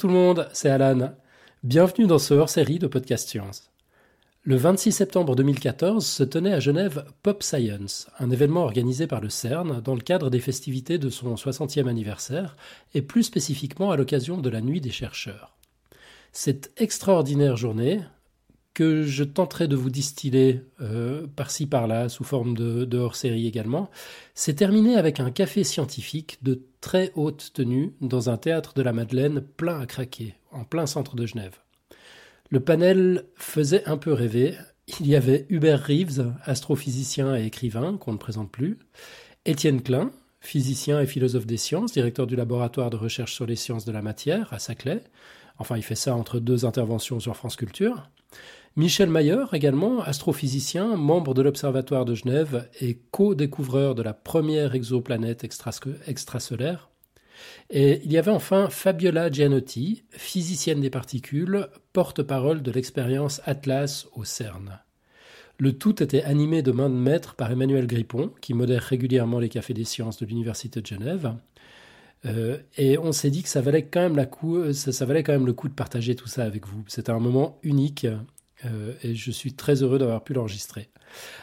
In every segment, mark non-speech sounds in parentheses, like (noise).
Tout le monde, c'est Alan. Bienvenue dans ce hors-série de Podcast Science. Le 26 septembre 2014 se tenait à Genève Pop Science, un événement organisé par le CERN dans le cadre des festivités de son 60e anniversaire et plus spécifiquement à l'occasion de la Nuit des chercheurs. Cette extraordinaire journée, que je tenterai de vous distiller euh, par-ci par-là sous forme de, hors-série également, s'est terminé avec un café scientifique de très haute tenue dans un théâtre de la Madeleine plein à craquer, en plein centre de Genève. Le panel faisait un peu rêver. Il y avait Hubert Reeves, astrophysicien et écrivain, qu'on ne présente plus, Étienne Klein, physicien et philosophe des sciences, directeur du laboratoire de recherche sur les sciences de la matière à Saclay. Enfin, il fait ça entre deux interventions sur France Culture. Michel Mayer, également, astrophysicien, membre de l'Observatoire de Genève et co-découvreur de la première exoplanète extrasolaire. Et il y avait enfin Fabiola Gianotti, physicienne des particules, porte-parole de l'expérience Atlas au CERN. Le tout était animé de main de maître par Emmanuel Grippon, qui modère régulièrement les cafés des sciences de l'Université de Genève. Euh, et on s'est dit que ça valait, quand même la coup, ça valait quand même le coup de partager tout ça avec vous. C'était un moment unique euh, et je suis très heureux d'avoir pu l'enregistrer.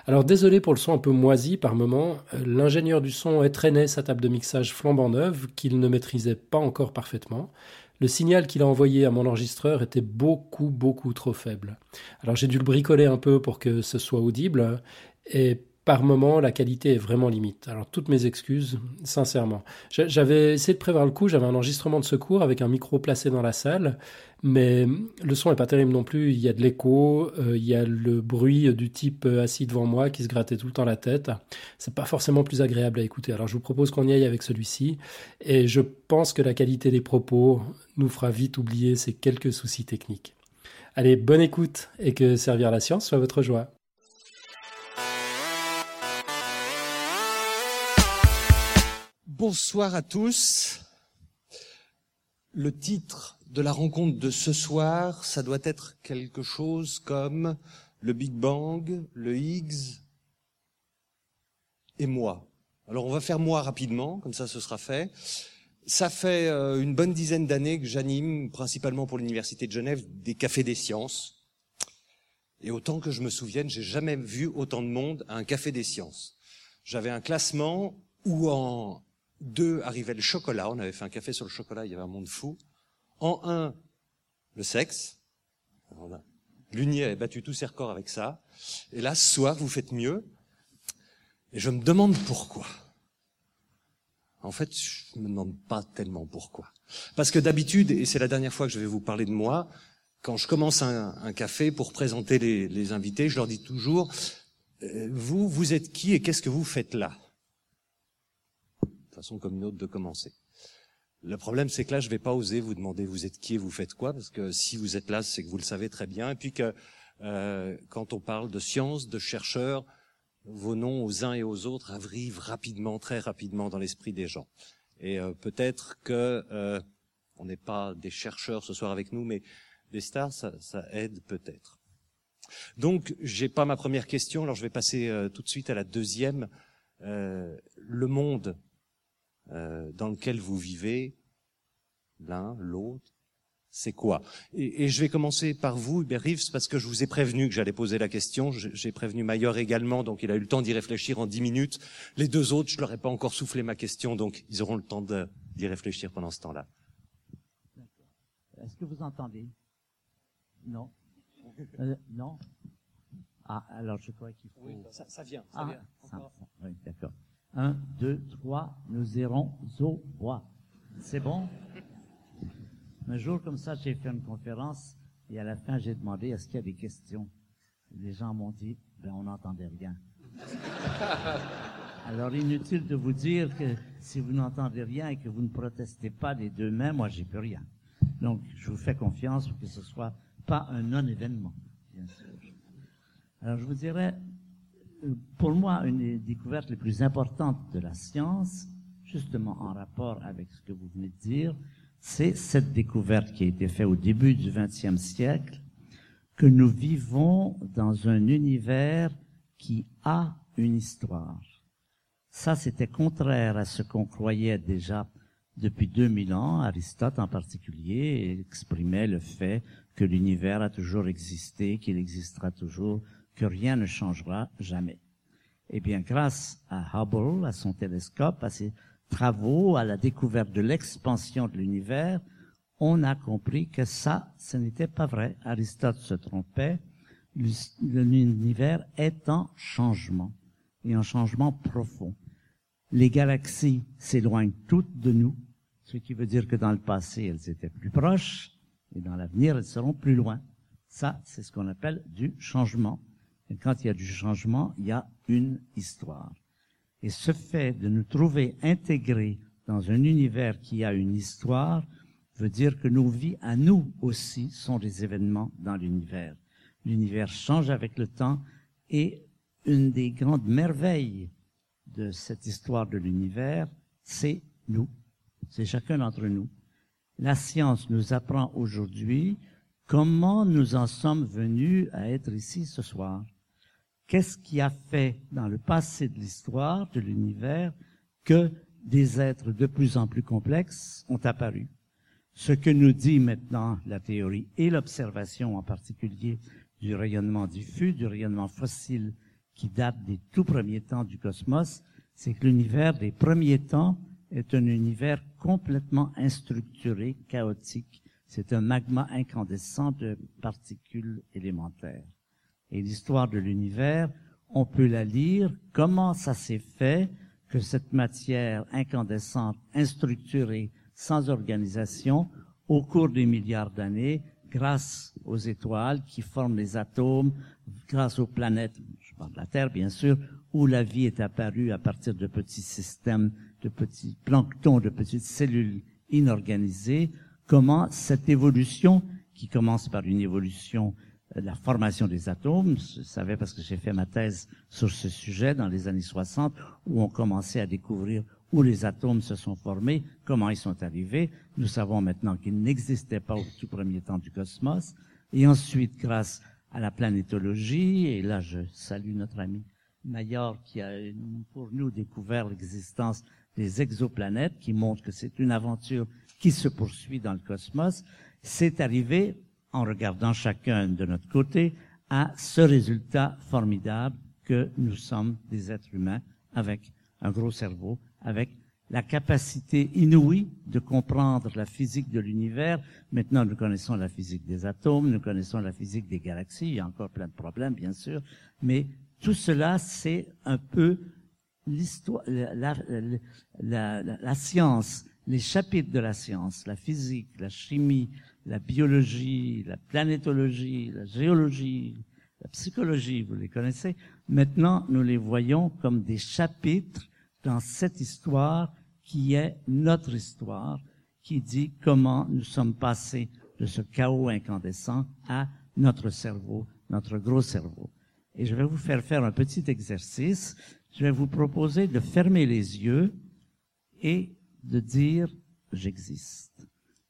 Alors désolé pour le son un peu moisi par moment, euh, l'ingénieur du son étrenait sa table de mixage flambant neuve qu'il ne maîtrisait pas encore parfaitement. Le signal qu'il a envoyé à mon enregistreur était beaucoup beaucoup trop faible. Alors j'ai dû le bricoler un peu pour que ce soit audible et par moment, la qualité est vraiment limite. Alors, toutes mes excuses, sincèrement. J'avais essayé de prévoir le coup, j'avais un enregistrement de secours avec un micro placé dans la salle, mais le son est pas terrible non plus. Il y a de l'écho, euh, il y a le bruit du type euh, assis devant moi qui se grattait tout le temps la tête. C'est pas forcément plus agréable à écouter. Alors, je vous propose qu'on y aille avec celui-ci, et je pense que la qualité des propos nous fera vite oublier ces quelques soucis techniques. Allez, bonne écoute et que servir la science soit votre joie. Bonsoir à tous. Le titre de la rencontre de ce soir, ça doit être quelque chose comme le Big Bang, le Higgs et moi. Alors on va faire moi rapidement, comme ça ce sera fait. Ça fait euh, une bonne dizaine d'années que j'anime, principalement pour l'Université de Genève, des cafés des sciences. Et autant que je me souvienne, j'ai jamais vu autant de monde à un café des sciences. J'avais un classement où en deux arrivait le chocolat. On avait fait un café sur le chocolat, il y avait un monde fou. En un, le sexe. Lunier avait battu tous ses records avec ça. Et là, ce soir, vous faites mieux. Et je me demande pourquoi. En fait, je me demande pas tellement pourquoi. Parce que d'habitude, et c'est la dernière fois que je vais vous parler de moi, quand je commence un, café pour présenter les, invités, je leur dis toujours, euh, vous, vous êtes qui et qu'est-ce que vous faites là? Façon comme une autre de commencer. Le problème, c'est que là, je vais pas oser vous demander vous êtes qui et vous faites quoi, parce que si vous êtes là, c'est que vous le savez très bien. Et puis que euh, quand on parle de science, de chercheurs, vos noms aux uns et aux autres arrivent rapidement, très rapidement dans l'esprit des gens. Et euh, peut-être que euh, on n'est pas des chercheurs ce soir avec nous, mais des stars, ça, ça aide peut-être. Donc, j'ai pas ma première question, alors je vais passer tout de suite à la deuxième. le monde euh, dans lequel vous vivez, l'un, l'autre, c'est quoi? Et, et, je vais commencer par vous, Hubert Reeves, parce que je vous ai prévenu que j'allais poser la question. J'ai prévenu Maillard également, donc il a eu le temps d'y réfléchir en dix minutes. Les deux autres, je leur ai pas encore soufflé ma question, donc ils auront le temps d'y réfléchir pendant ce temps-là. Est-ce que vous entendez? Non. Euh, non? Ah, alors je crois qu'il faut. Oui, ça, ça vient. Ça ah, vient. Ça, oui, d'accord. Un, deux, trois, nous irons au bois. C'est bon? Un jour comme ça, j'ai fait une conférence et à la fin, j'ai demandé est-ce qu'il y a des questions? Les gens m'ont dit, ben, on n'entendait rien. (laughs) Alors, inutile de vous dire que si vous n'entendez rien et que vous ne protestez pas des deux mains, moi, j'ai plus rien. Donc, je vous fais confiance pour que ce soit pas un non-événement, bien sûr. Alors, je vous dirais, pour moi, une des découvertes les plus importantes de la science, justement en rapport avec ce que vous venez de dire, c'est cette découverte qui a été faite au début du XXe siècle, que nous vivons dans un univers qui a une histoire. Ça, c'était contraire à ce qu'on croyait déjà Depuis 2000 ans, Aristote en particulier exprimait le fait que l'univers a toujours existé, qu'il existera toujours, que rien ne changera jamais. Eh bien, grâce à Hubble, à son télescope, à ses travaux, à la découverte de l'expansion de l'univers, on a compris que ça, ce n'était pas vrai. Aristote se trompait. L'univers est en changement, et en changement profond. Les galaxies s'éloignent toutes de nous, ce qui veut dire que dans le passé, elles étaient plus proches, et dans l'avenir, elles seront plus loin. Ça, c'est ce qu'on appelle du changement. Quand il y a du changement, il y a une histoire. Et ce fait de nous trouver intégrés dans un univers qui a une histoire veut dire que nos vies à nous aussi sont des événements dans l'univers. L'univers change avec le temps et une des grandes merveilles de cette histoire de l'univers, c'est nous. C'est chacun d'entre nous. La science nous apprend aujourd'hui comment nous en sommes venus à être ici ce soir. Qu'est-ce qui a fait dans le passé de l'histoire de l'univers que des êtres de plus en plus complexes ont apparu? Ce que nous dit maintenant la théorie et l'observation en particulier du rayonnement diffus, du rayonnement fossile qui date des tout premiers temps du cosmos, c'est que l'univers des premiers temps est un univers complètement instructuré, chaotique. C'est un magma incandescent de particules élémentaires et l'histoire de l'univers, on peut la lire, comment ça s'est fait que cette matière incandescente, instructurée, sans organisation, au cours des milliards d'années, grâce aux étoiles qui forment les atomes, grâce aux planètes, je parle de la Terre bien sûr, où la vie est apparue à partir de petits systèmes, de petits planctons, de petites cellules inorganisées, comment cette évolution, qui commence par une évolution la formation des atomes. Je savais parce que j'ai fait ma thèse sur ce sujet dans les années 60, où on commençait à découvrir où les atomes se sont formés, comment ils sont arrivés. Nous savons maintenant qu'ils n'existaient pas au tout premier temps du cosmos. Et ensuite, grâce à la planétologie, et là je salue notre ami Mayor qui a pour nous découvert l'existence des exoplanètes, qui montre que c'est une aventure qui se poursuit dans le cosmos, c'est arrivé en regardant chacun de notre côté, à ce résultat formidable que nous sommes des êtres humains avec un gros cerveau, avec la capacité inouïe de comprendre la physique de l'univers. Maintenant, nous connaissons la physique des atomes, nous connaissons la physique des galaxies, il y a encore plein de problèmes, bien sûr, mais tout cela, c'est un peu l'histoire, la, la, la, science, les chapitres de la science, la physique, la chimie, la biologie, la planétologie, la géologie, la psychologie, vous les connaissez. Maintenant, nous les voyons comme des chapitres dans cette histoire qui est notre histoire, qui dit comment nous sommes passés de ce chaos incandescent à notre cerveau, notre gros cerveau. Et je vais vous faire faire un petit exercice. Je vais vous proposer de fermer les yeux et de dire j'existe.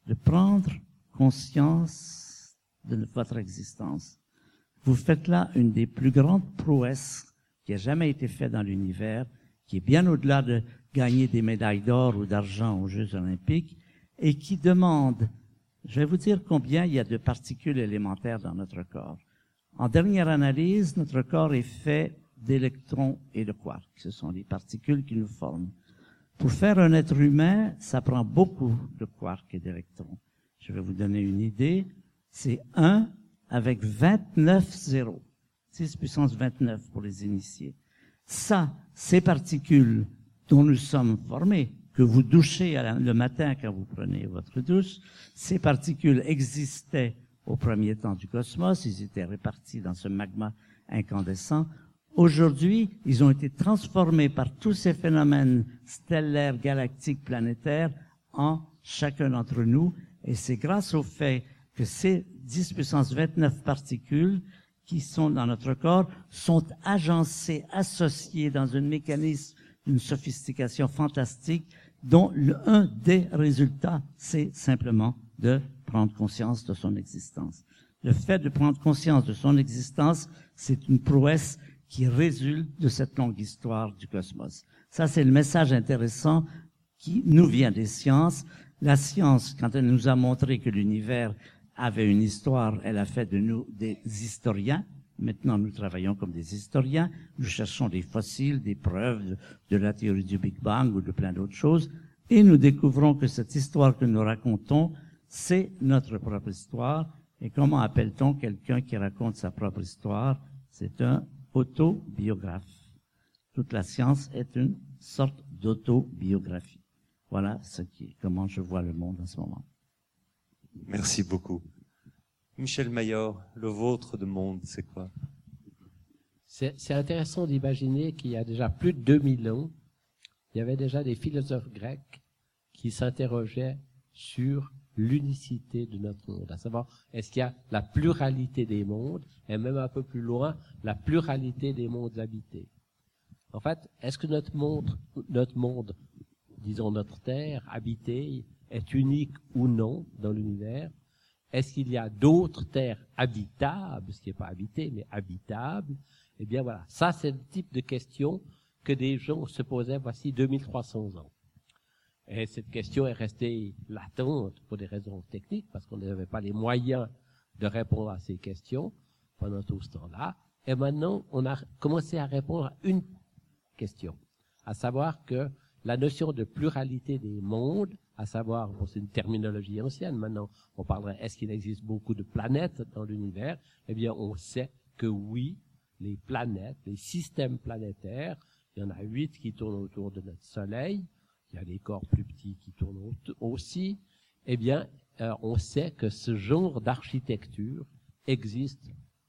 De prendre conscience de votre existence. Vous faites là une des plus grandes prouesses qui a jamais été faite dans l'univers, qui est bien au-delà de gagner des médailles d'or ou d'argent aux Jeux olympiques, et qui demande, je vais vous dire combien il y a de particules élémentaires dans notre corps. En dernière analyse, notre corps est fait d'électrons et de quarks. Ce sont les particules qui nous forment. Pour faire un être humain, ça prend beaucoup de quarks et d'électrons. Je vais vous donner une idée. C'est 1 avec 29 zéros. 6 puissance 29 pour les initiés. Ça, ces particules dont nous sommes formés, que vous douchez le matin quand vous prenez votre douche, ces particules existaient au premier temps du cosmos, ils étaient répartis dans ce magma incandescent. Aujourd'hui, ils ont été transformés par tous ces phénomènes stellaires, galactiques, planétaires en chacun d'entre nous et c'est grâce au fait que ces 10 puissance 29 particules qui sont dans notre corps sont agencées, associées dans un mécanisme d'une sophistication fantastique dont un des résultats, c'est simplement de prendre conscience de son existence. Le fait de prendre conscience de son existence, c'est une prouesse qui résulte de cette longue histoire du cosmos. Ça, c'est le message intéressant qui nous vient des sciences. La science, quand elle nous a montré que l'univers avait une histoire, elle a fait de nous des historiens. Maintenant, nous travaillons comme des historiens. Nous cherchons des fossiles, des preuves de, la théorie du Big Bang ou de plein d'autres choses. Et nous découvrons que cette histoire que nous racontons, c'est notre propre histoire. Et comment appelle-t-on quelqu'un qui raconte sa propre histoire? C'est un autobiographe. Toute la science est une sorte d'autobiographie. Voilà ce qui, comment je vois le monde en ce moment. Merci beaucoup. Michel Mayor, le vôtre de monde, c'est quoi? C'est intéressant d'imaginer qu'il y a déjà plus de 2000 ans, il y avait déjà des philosophes grecs qui s'interrogeaient sur l'unicité de notre monde, à savoir est-ce qu'il y a la pluralité des mondes et même un peu plus loin la pluralité des mondes habités? En fait, est-ce que notre monde, notre monde, disons notre terre habitée, est unique ou non dans l'univers Est-ce qu'il y a d'autres terres habitables, ce qui n'est pas habité, mais habitable Eh bien voilà, ça c'est le type de question que des gens se posaient voici 2300 ans. Et cette question est restée latente pour des raisons techniques, parce qu'on n'avait pas les moyens de répondre à ces questions pendant tout ce temps-là. Et maintenant, on a commencé à répondre à une question, à savoir que la notion de pluralité des mondes, à savoir, c'est une terminologie ancienne maintenant, on parlerait, est-ce qu'il existe beaucoup de planètes dans l'univers? Eh bien, on sait que oui, les planètes, les systèmes planétaires, il y en a huit qui tournent autour de notre Soleil, il y a des corps plus petits qui tournent aussi, eh bien, euh, on sait que ce genre d'architecture existe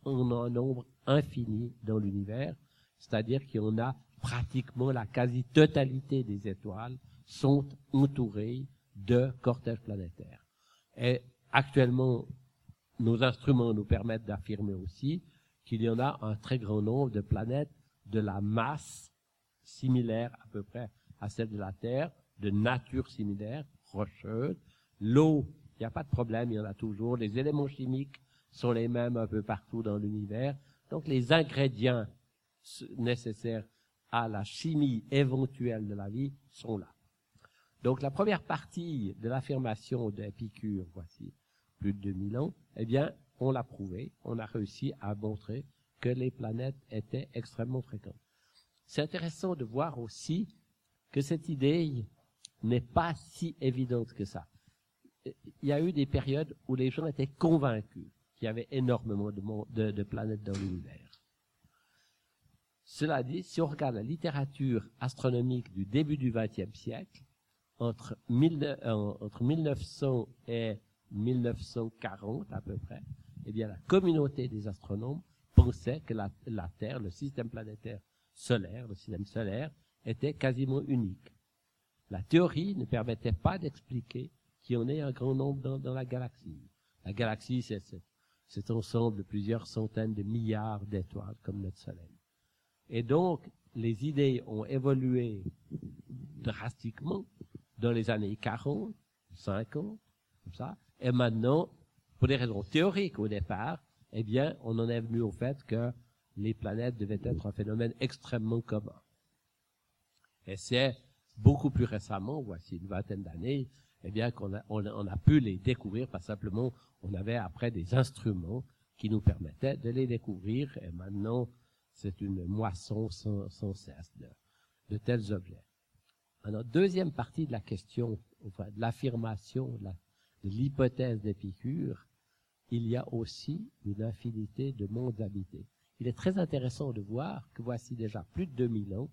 en un nombre infini dans l'univers, c'est-à-dire en a pratiquement la quasi-totalité des étoiles sont entourées de cortèges planétaires. Et actuellement, nos instruments nous permettent d'affirmer aussi qu'il y en a un très grand nombre de planètes de la masse similaire à peu près à celle de la Terre, de nature similaire, rocheuse. L'eau, il n'y a pas de problème, il y en a toujours. Les éléments chimiques sont les mêmes un peu partout dans l'univers. Donc les ingrédients nécessaires à la chimie éventuelle de la vie sont là. Donc la première partie de l'affirmation d'Épicure, voici plus de 2000 ans, eh bien, on l'a prouvé, on a réussi à montrer que les planètes étaient extrêmement fréquentes. C'est intéressant de voir aussi que cette idée n'est pas si évidente que ça. Il y a eu des périodes où les gens étaient convaincus qu'il y avait énormément de, de, planètes dans l'univers. Cela dit, si on regarde la littérature astronomique du début du XXe siècle, entre, euh, entre 1900 et 1940 à peu près, eh bien la communauté des astronomes pensait que la, la Terre, le système planétaire solaire, le système solaire, était quasiment unique. La théorie ne permettait pas d'expliquer qu'il y en ait un grand nombre dans, la galaxie. La galaxie, c'est cet ensemble de plusieurs centaines de milliards d'étoiles comme notre Soleil. Et donc, les idées ont évolué drastiquement dans les années 40, 50, comme ça. Et maintenant, pour des raisons théoriques au départ, eh bien, on en est venu au fait que les planètes devaient être un phénomène extrêmement commun. Et c'est beaucoup plus récemment, voici une vingtaine d'années, eh bien qu'on a, a pu les découvrir, pas simplement on avait après des instruments qui nous permettaient de les découvrir, et maintenant c'est une moisson sans, cesse de, tels objets. Alors, deuxième partie de la question, de l'affirmation, de l'hypothèse d'Épicure, il y a aussi une infinité de mondes habités. Il est très intéressant de voir que voici déjà plus de 2000 ans,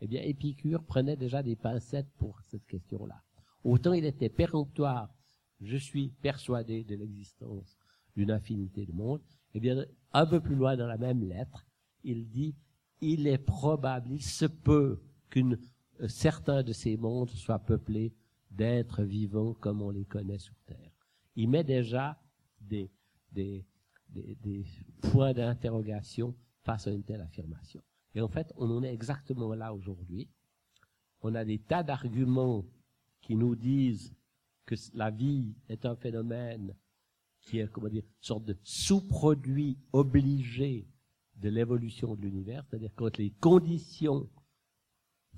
eh bien, Épicure prenait déjà des pincettes pour cette question-là. Autant il était péremptoire, je suis persuadé de l'existence d'une infinité de mondes, eh bien, un peu plus loin dans la même lettre, il dit, il est probable, il se peut qu'une, euh, certains de ces mondes soient peuplés d'êtres vivants comme on les connaît sur Terre. Il met déjà des, points d'interrogation face à une telle affirmation. Et en fait, on en est exactement là aujourd'hui. On a des tas d'arguments qui nous disent que la vie est un phénomène qui est, comment dire, une sorte de sous-produit obligé de l'évolution de l'univers, c'est-à-dire quand les conditions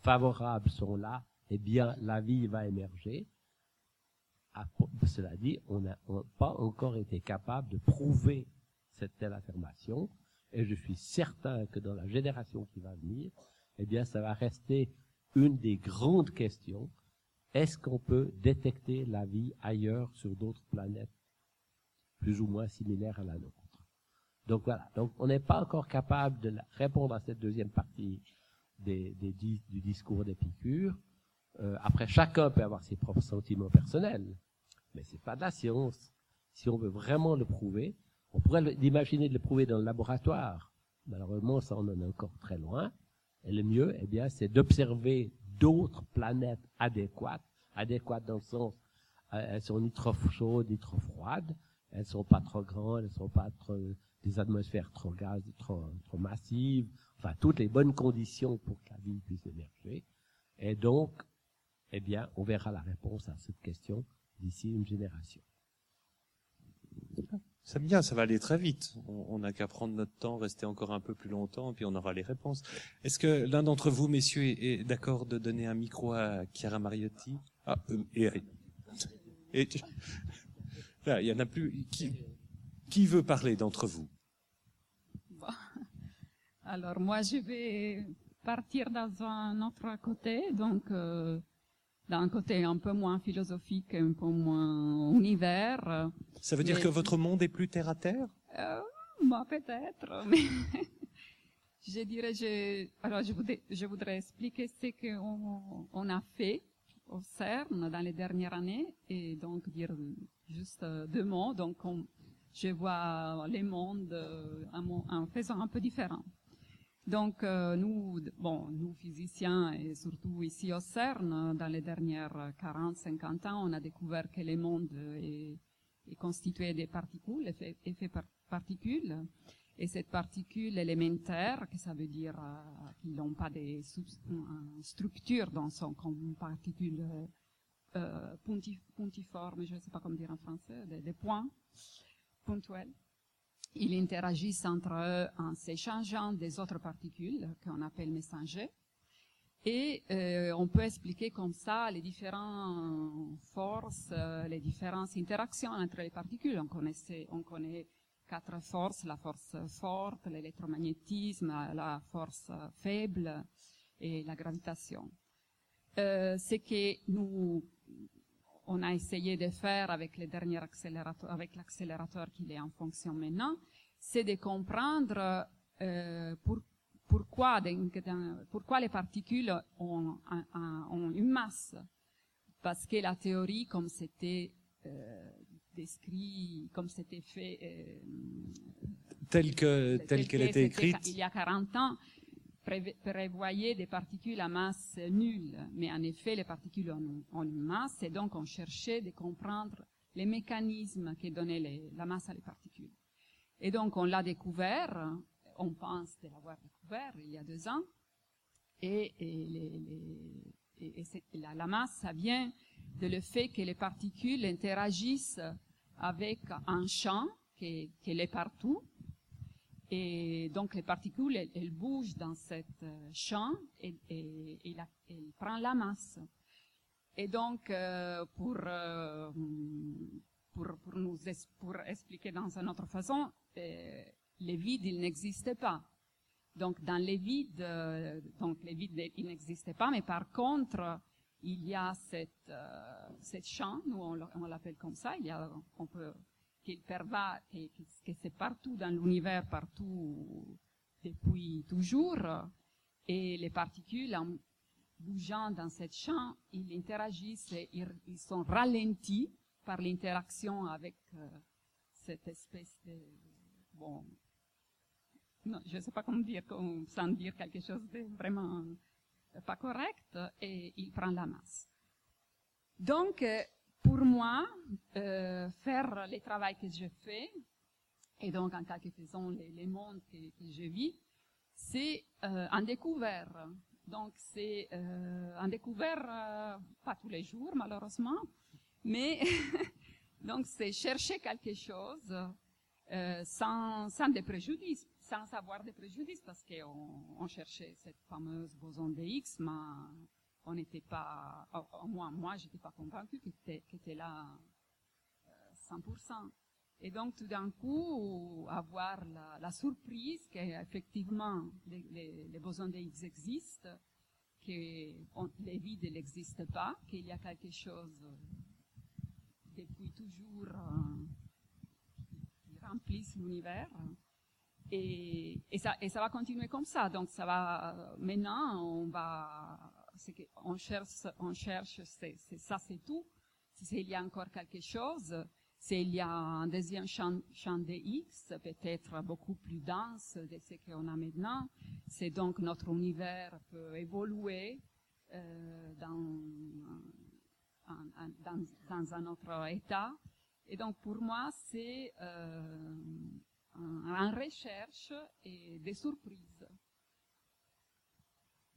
favorables sont là, eh bien, la vie va émerger. Cela dit, on n'a pas encore été capable de prouver cette telle affirmation, et je suis certain que dans la génération qui va venir, eh bien, ça va rester une des grandes questions. Est-ce qu'on peut détecter la vie ailleurs sur d'autres planètes plus ou moins similaires à la nôtre? Donc voilà. Donc on n'est pas encore capable de répondre à cette deuxième partie des, du discours d'Épicure. Euh, après, chacun peut avoir ses propres sentiments personnels, mais c'est pas de la science. Si on veut vraiment le prouver, on pourrait imaginer de le prouver dans le laboratoire. Malheureusement, ça on en est encore très loin. Et le mieux, eh bien, c'est d'observer d'autres planètes adéquates, adéquates dans le sens, euh, elles sont ni trop chaudes ni trop froides, elles sont pas trop grandes, elles sont pas trop des atmosphères trop gaz, trop, trop massives, enfin toutes les bonnes conditions pour que la vie puisse émerger. Et donc, eh bien, on verra la réponse à cette question d'ici une génération. C'est bien, ça va aller très vite. On n'a qu'à prendre notre temps, rester encore un peu plus longtemps, puis on aura les réponses. Est-ce que l'un d'entre vous, messieurs, est, d'accord de donner un micro à Chiara Mariotti? Ah, euh, et, (laughs) là, il y en a plus. Qui, veut parler d'entre vous? Alors moi, je vais partir dans un autre côté, donc. Euh, d'un côté un peu moins philosophique, un peu moins univers. Ça veut dire que votre monde est plus terre à terre? Euh, bah, Peut-être, (laughs) mais je dirais, je, alors je voudrais, je voudrais expliquer ce qu'on on a fait au CERN dans les dernières années et donc dire juste deux mots. Donc, je vois les mondes euh, en faisant un peu différent. Donc euh, nous, bon, nous physiciens et surtout ici au CERN, dans les dernières 40-50 ans, on a découvert que le monde est, constitué de particules, effets, particules, et cette particule élémentaire, que ça veut dire euh, qu'ils n'ont pas de structure dans son comme particule euh, je ne sais pas comment dire en français, des, des points ponctuels ils interagissent entre eux en s'échangeant des autres particules qu'on appelle messagers. Et euh, on peut expliquer comme ça les différentes forces, euh, les différentes interactions entre les particules. On, connaît quatre forces, la force forte, l'électromagnétisme, la force faible et la gravitation. Euh, ce que nous on a essayé de faire avec les derniers accélérateurs, avec l'accélérateur qui est en fonction maintenant, c'est de comprendre euh, pour, pourquoi, pourquoi les particules ont, ont, une masse. Parce que la théorie, comme c'était euh, décrit, comme c'était fait, euh, telle que telle qu'elle était écrite, il y a 40 ans, prévoyait des particules à masse nulle, mais en effet, les particules ont, une masse, et donc on cherchait de comprendre les mécanismes qui donnaient la masse à les particules. Et donc on l'a découvert, on pense de l'avoir découvert il y a deux ans, et, la, masse, ça vient de le fait que les particules interagissent avec un champ qui, qui est partout, et donc les particules, elles, bougent dans cet euh, champ et, et, et elles prennent la masse. Et donc euh, pour, euh, pour, pour, nous pour expliquer dans une autre façon, les vides, ils n'existaient pas. Donc dans les vides, donc les vides, ils n'existaient pas, mais par contre, il y a cette, cette champ, nous on l'appelle comme ça, il y a, on peut qu'il perva, que, que c'est partout dans l'univers, partout depuis toujours, et les particules, en bougeant dans cette champ, ils interagissent et ils, sont ralentis par l'interaction avec euh, cette espèce de, bon, non, je ne sais pas comment dire, sans dire quelque chose de vraiment pas correct, et il prend la masse. Donc, euh, pour moi, euh, faire le travail que je fais, et donc en quelque façon les, les mondes que, que, je vis, c'est euh, un découvert. Donc c'est euh, un découvert, euh, pas tous les jours malheureusement, mais (laughs) donc c'est chercher quelque chose euh, sans, sans des préjudices, sans avoir des préjudices, parce qu'on on cherchait cette fameuse boson de Higgs, mais on n'était pas, au moins moi, j'étais pas convaincue qu'il était, était, là 100%. Et donc, tout d'un coup, avoir la, surprise qu'effectivement, les, les, besoins des X existent, que les vides n'existent pas, qu'il y a quelque chose depuis toujours euh, qui remplisse l'univers. Et, et, ça, et ça va continuer comme ça. Donc, ça va, maintenant, on va, on cherche, on cherche, c'est, ça c'est tout. S'il y a encore quelque chose, s'il y a un deuxième champ, de X, peut-être beaucoup plus dense de ce qu'on a maintenant, c'est donc notre univers peut évoluer euh, dans, un autre état. Et donc pour moi, c'est euh, en recherche et des surprises.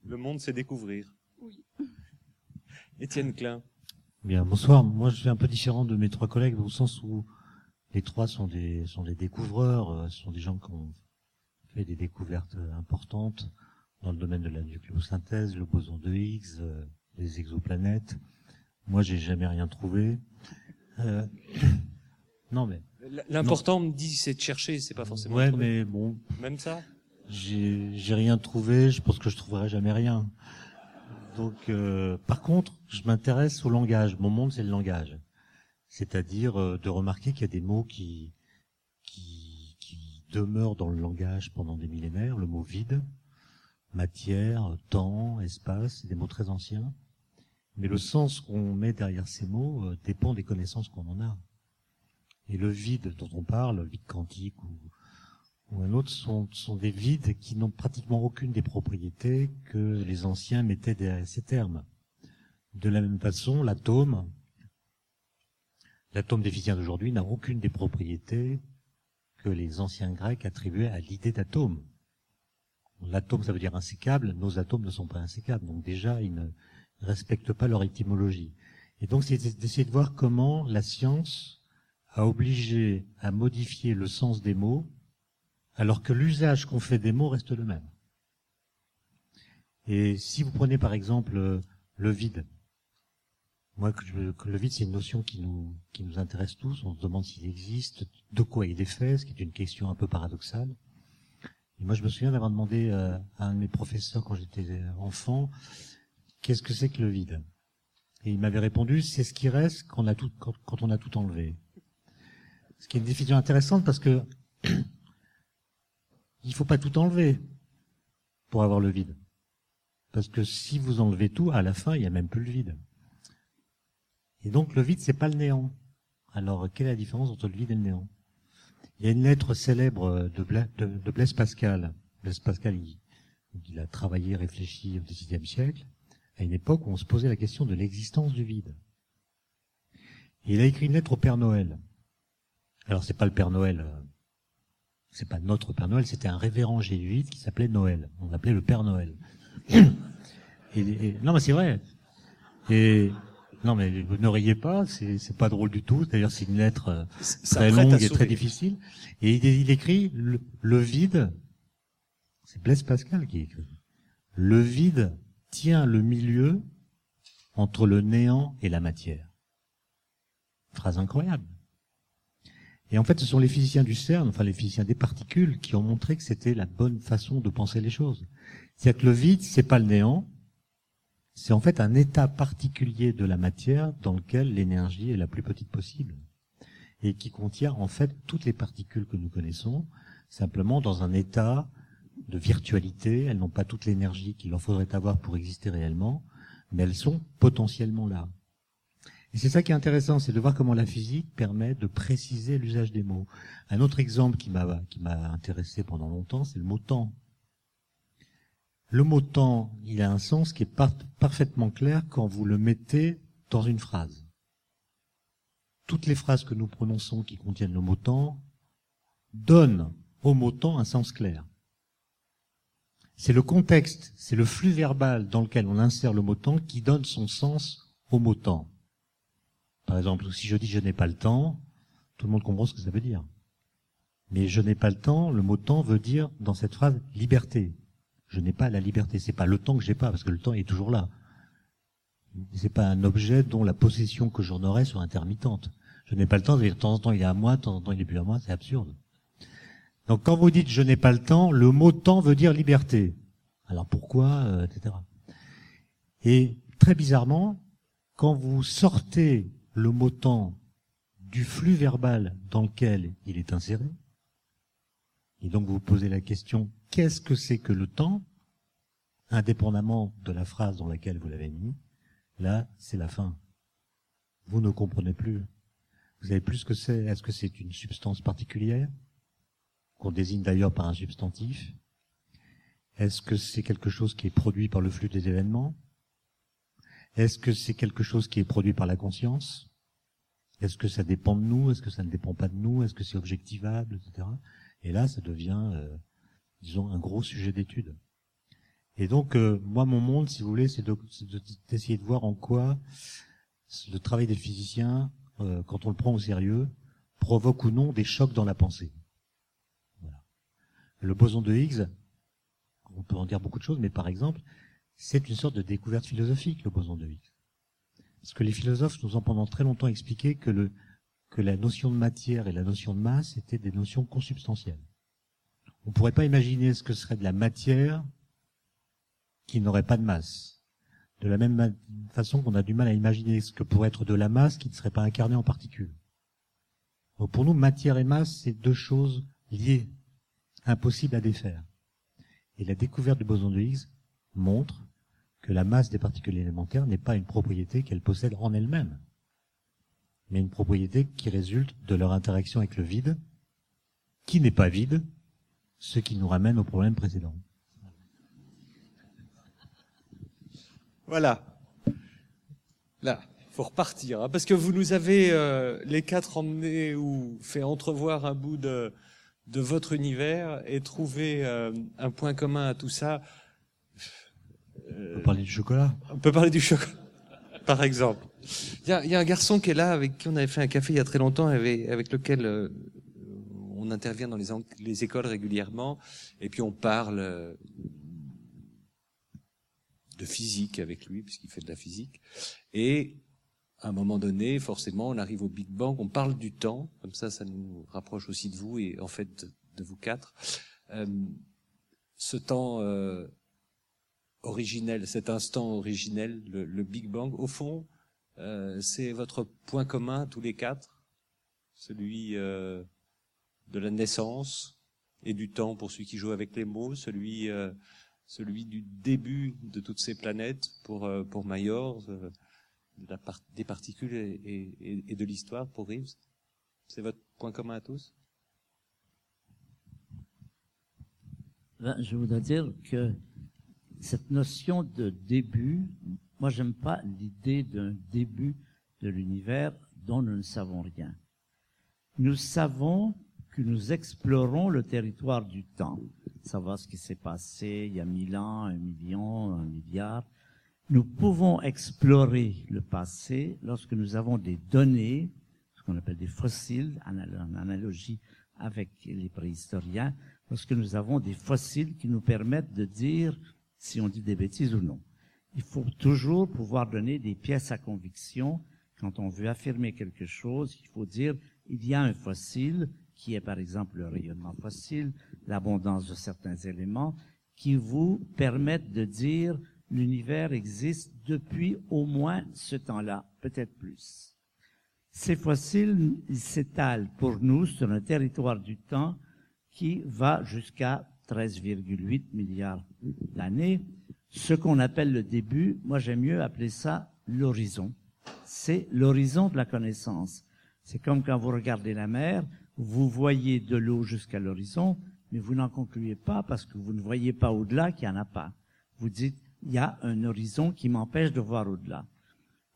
Le monde, c'est découvrir. Oui. (laughs) Étienne Klein. Bien, bonsoir. Moi, je suis un peu différent de mes trois collègues au sens où les trois sont des sont des découvreurs, euh, ce sont des gens qui ont fait des découvertes euh, importantes dans le domaine de la nucléosynthèse, le boson de Higgs, euh, les exoplanètes. Moi, j'ai jamais rien trouvé. Euh, (coughs) non, mais l'important me dit c'est de chercher, c'est pas forcément. Ouais, mais bon. Même ça? J'ai j'ai rien trouvé. Je pense que je trouverai jamais rien. Donc, euh, par contre, je m'intéresse au langage. Mon monde, c'est le langage. C'est-à-dire euh, de remarquer qu'il y a des mots qui, qui, demeurent dans le langage pendant des millénaires. Le mot vide, matière, temps, espace, c'est des mots très anciens. Mais le sens qu'on met derrière ces mots euh, dépend des connaissances qu'on en a. Et le vide dont on parle, le vide quantique ou, ou un autre sont, sont des vides qui n'ont pratiquement aucune des propriétés que les anciens mettaient derrière ces termes. De la même façon, l'atome, l'atome des physiciens d'aujourd'hui n'a aucune des propriétés que les anciens grecs attribuaient à l'idée d'atome. L'atome, ça veut dire insécable, nos atomes ne sont pas insécables, donc déjà, ils ne respectent pas leur étymologie. Et donc, c'est d'essayer de voir comment la science a obligé à modifier le sens des mots alors que l'usage qu'on fait des mots reste le même. Et si vous prenez par exemple euh, le vide, moi que, le vide c'est une notion qui nous qui nous intéresse tous, on se demande s'il existe, de quoi il est fait, ce qui est une question un peu paradoxale. Et moi je me souviens d'avoir demandé euh, à un de mes professeurs quand j'étais euh, enfant, qu'est-ce que c'est que le vide? Et il m'avait répondu, c'est ce qui reste quand on a tout quand on a tout enlevé. Ce qui est une définition intéressante parce que il faut pas tout enlever pour avoir le vide. Parce que si vous enlevez tout, à la fin, il n'y a même plus le vide. Et donc, le vide, c'est pas le néant. Alors, quelle est la différence entre le vide et le néant? Il y a une lettre célèbre de, Blaise, Pascal. Blaise Pascal, il, a travaillé, réfléchi au XVIe siècle, à une époque où on se posait la question de l'existence du vide. Et il a écrit une lettre au Père Noël. Alors, c'est pas le Père Noël euh, c'est pas notre Père Noël, c'était un révérend jésuite qui s'appelait Noël. On l'appelait le Père Noël. (coughs) et, non, mais c'est vrai. Et non, mais vous ne riez pas, c'est pas drôle du tout. D'ailleurs, c'est une lettre euh, très longue et très difficile. Et il, écrit le, vide. C'est Blaise Pascal qui écrit. Le vide tient le milieu entre le néant et la matière. Phrase incroyable. Et en fait, ce sont les physiciens du CERN, enfin les physiciens des particules, qui ont montré que c'était la bonne façon de penser les choses. C'est-à-dire que le vide, c'est pas le néant, c'est en fait un état particulier de la matière dans lequel l'énergie est la plus petite possible et qui contient en fait toutes les particules que nous connaissons, simplement dans un état de virtualité. Elles n'ont pas toute l'énergie qu'il en faudrait avoir pour exister réellement, mais elles sont potentiellement là. Et c'est ça qui est intéressant, c'est de voir comment la physique permet de préciser l'usage des mots. Un autre exemple qui m'a qui m'a intéressé pendant longtemps, c'est le mot temps. Le mot temps, il a un sens qui est parfaitement clair quand vous le mettez dans une phrase. Toutes les phrases que nous prononçons qui contiennent le mot temps donnent au mot temps un sens clair. C'est le contexte, c'est le flux verbal dans lequel on insère le mot temps qui donne son sens au mot temps. Par exemple, si je dis je n'ai pas le temps, tout le monde comprend ce que ça veut dire. Mais je n'ai pas le temps, le mot temps veut dire dans cette phrase liberté. Je n'ai pas la liberté. C'est pas le temps que j'ai pas, parce que le temps est toujours là. C'est pas un objet dont la possession que j'en aurais soit intermittente. Je n'ai pas le temps, de temps en temps il est à moi, de temps en temps il est plus à moi, c'est absurde. Donc quand vous dites je n'ai pas le temps, le mot temps veut dire liberté. Alors pourquoi, euh, etc. Et très bizarrement, quand vous sortez le mot temps du flux verbal dans lequel il est inséré, et donc vous posez la question qu'est-ce que c'est que le temps, indépendamment de la phrase dans laquelle vous l'avez mis, là c'est la fin. Vous ne comprenez plus. Vous savez plus ce que c'est. Est-ce que c'est une substance particulière qu'on désigne d'ailleurs par un substantif? Est-ce que c'est quelque chose qui est produit par le flux des événements? Est-ce que c'est quelque chose qui est produit par la conscience? Est-ce que ça dépend de nous? Est-ce que ça ne dépend pas de nous? Est-ce que c'est objectivable, etc. Et là, ça devient, euh, disons, un gros sujet d'étude. Et donc, euh, moi, mon monde, si vous voulez, c'est d'essayer de, voir en quoi le travail des physiciens, euh, quand on le prend au sérieux, provoque ou non des chocs dans la pensée. Voilà. Le boson de Higgs, on peut en dire beaucoup de choses, mais par exemple, c'est une sorte de découverte philosophique, le boson de Higgs. Parce que les philosophes nous ont pendant très longtemps expliqué que le, que la notion de matière et la notion de masse étaient des notions consubstantielles. On ne pourrait pas imaginer ce que serait de la matière qui n'aurait pas de masse. De la même façon qu'on a du mal à imaginer ce que pourrait être de la masse qui ne serait pas incarnée en particules. Donc pour nous, matière et masse, c'est deux choses liées, impossibles à défaire. Et la découverte du boson de Higgs montre que la masse des particules élémentaires n'est pas une propriété qu'elles possèdent en elles-mêmes mais une propriété qui résulte de leur interaction avec le vide, qui n'est pas vide, ce qui nous ramène au problème précédent. Voilà. Là, faut repartir, hein, parce que vous nous avez euh, les quatre emmenés ou fait entrevoir un bout de, votre univers et trouver euh, un point commun à tout ça. On peut parler du chocolat. On peut parler du chocolat, (laughs) par exemple. Il y, a, y a, un garçon qui est là, avec qui on avait fait un café il y a très longtemps, avec, avec lequel euh, on intervient dans les, les, écoles régulièrement, et puis on parle euh, de physique avec lui, puisqu'il fait de la physique. Et à un moment donné, forcément, on arrive au Big Bang, on parle du temps, comme ça, ça nous rapproche aussi de vous et en fait de, vous quatre. Euh, ce temps euh, originel, cet instant originel, le, Big Bang, au fond, euh, c'est votre point commun tous les quatre, celui euh, de la naissance et du temps pour celui qui joue avec les mots, celui euh, celui du début de toutes ces planètes pour pour Mayor, des particules et, et de l'histoire pour Reeves. C'est votre point commun à tous? Ben, Je voudrais dire que cette notion de début, moi, j'aime pas l'idée d'un début de l'univers dont nous ne savons rien. Nous savons que nous explorons le territoire du temps, savoir ce qui s'est passé il y a mille ans, un million, un milliard. Nous pouvons explorer le passé lorsque nous avons des données, ce qu'on appelle des fossiles, en analogie avec les préhistoriens, lorsque nous avons des fossiles qui nous permettent de dire si on dit des bêtises ou non. Il faut toujours pouvoir donner des pièces à conviction. Quand on veut affirmer quelque chose, il faut dire il y a un fossile qui est par exemple le rayonnement fossile, l'abondance de certains éléments qui vous permettent de dire l'univers existe depuis au moins ce temps-là, peut-être plus. Ces fossiles s'étalent pour nous sur un territoire du temps qui va jusqu'à 13,8 milliards d'années ce qu'on appelle le début, moi j'aime mieux appeler ça l'horizon. C'est l'horizon de la connaissance. C'est comme quand vous regardez la mer, vous voyez de l'eau jusqu'à l'horizon, mais vous n'en concluez pas parce que vous ne voyez pas au-delà qu'il n'y en a pas. Vous dites, il y a un horizon qui m'empêche de voir au-delà.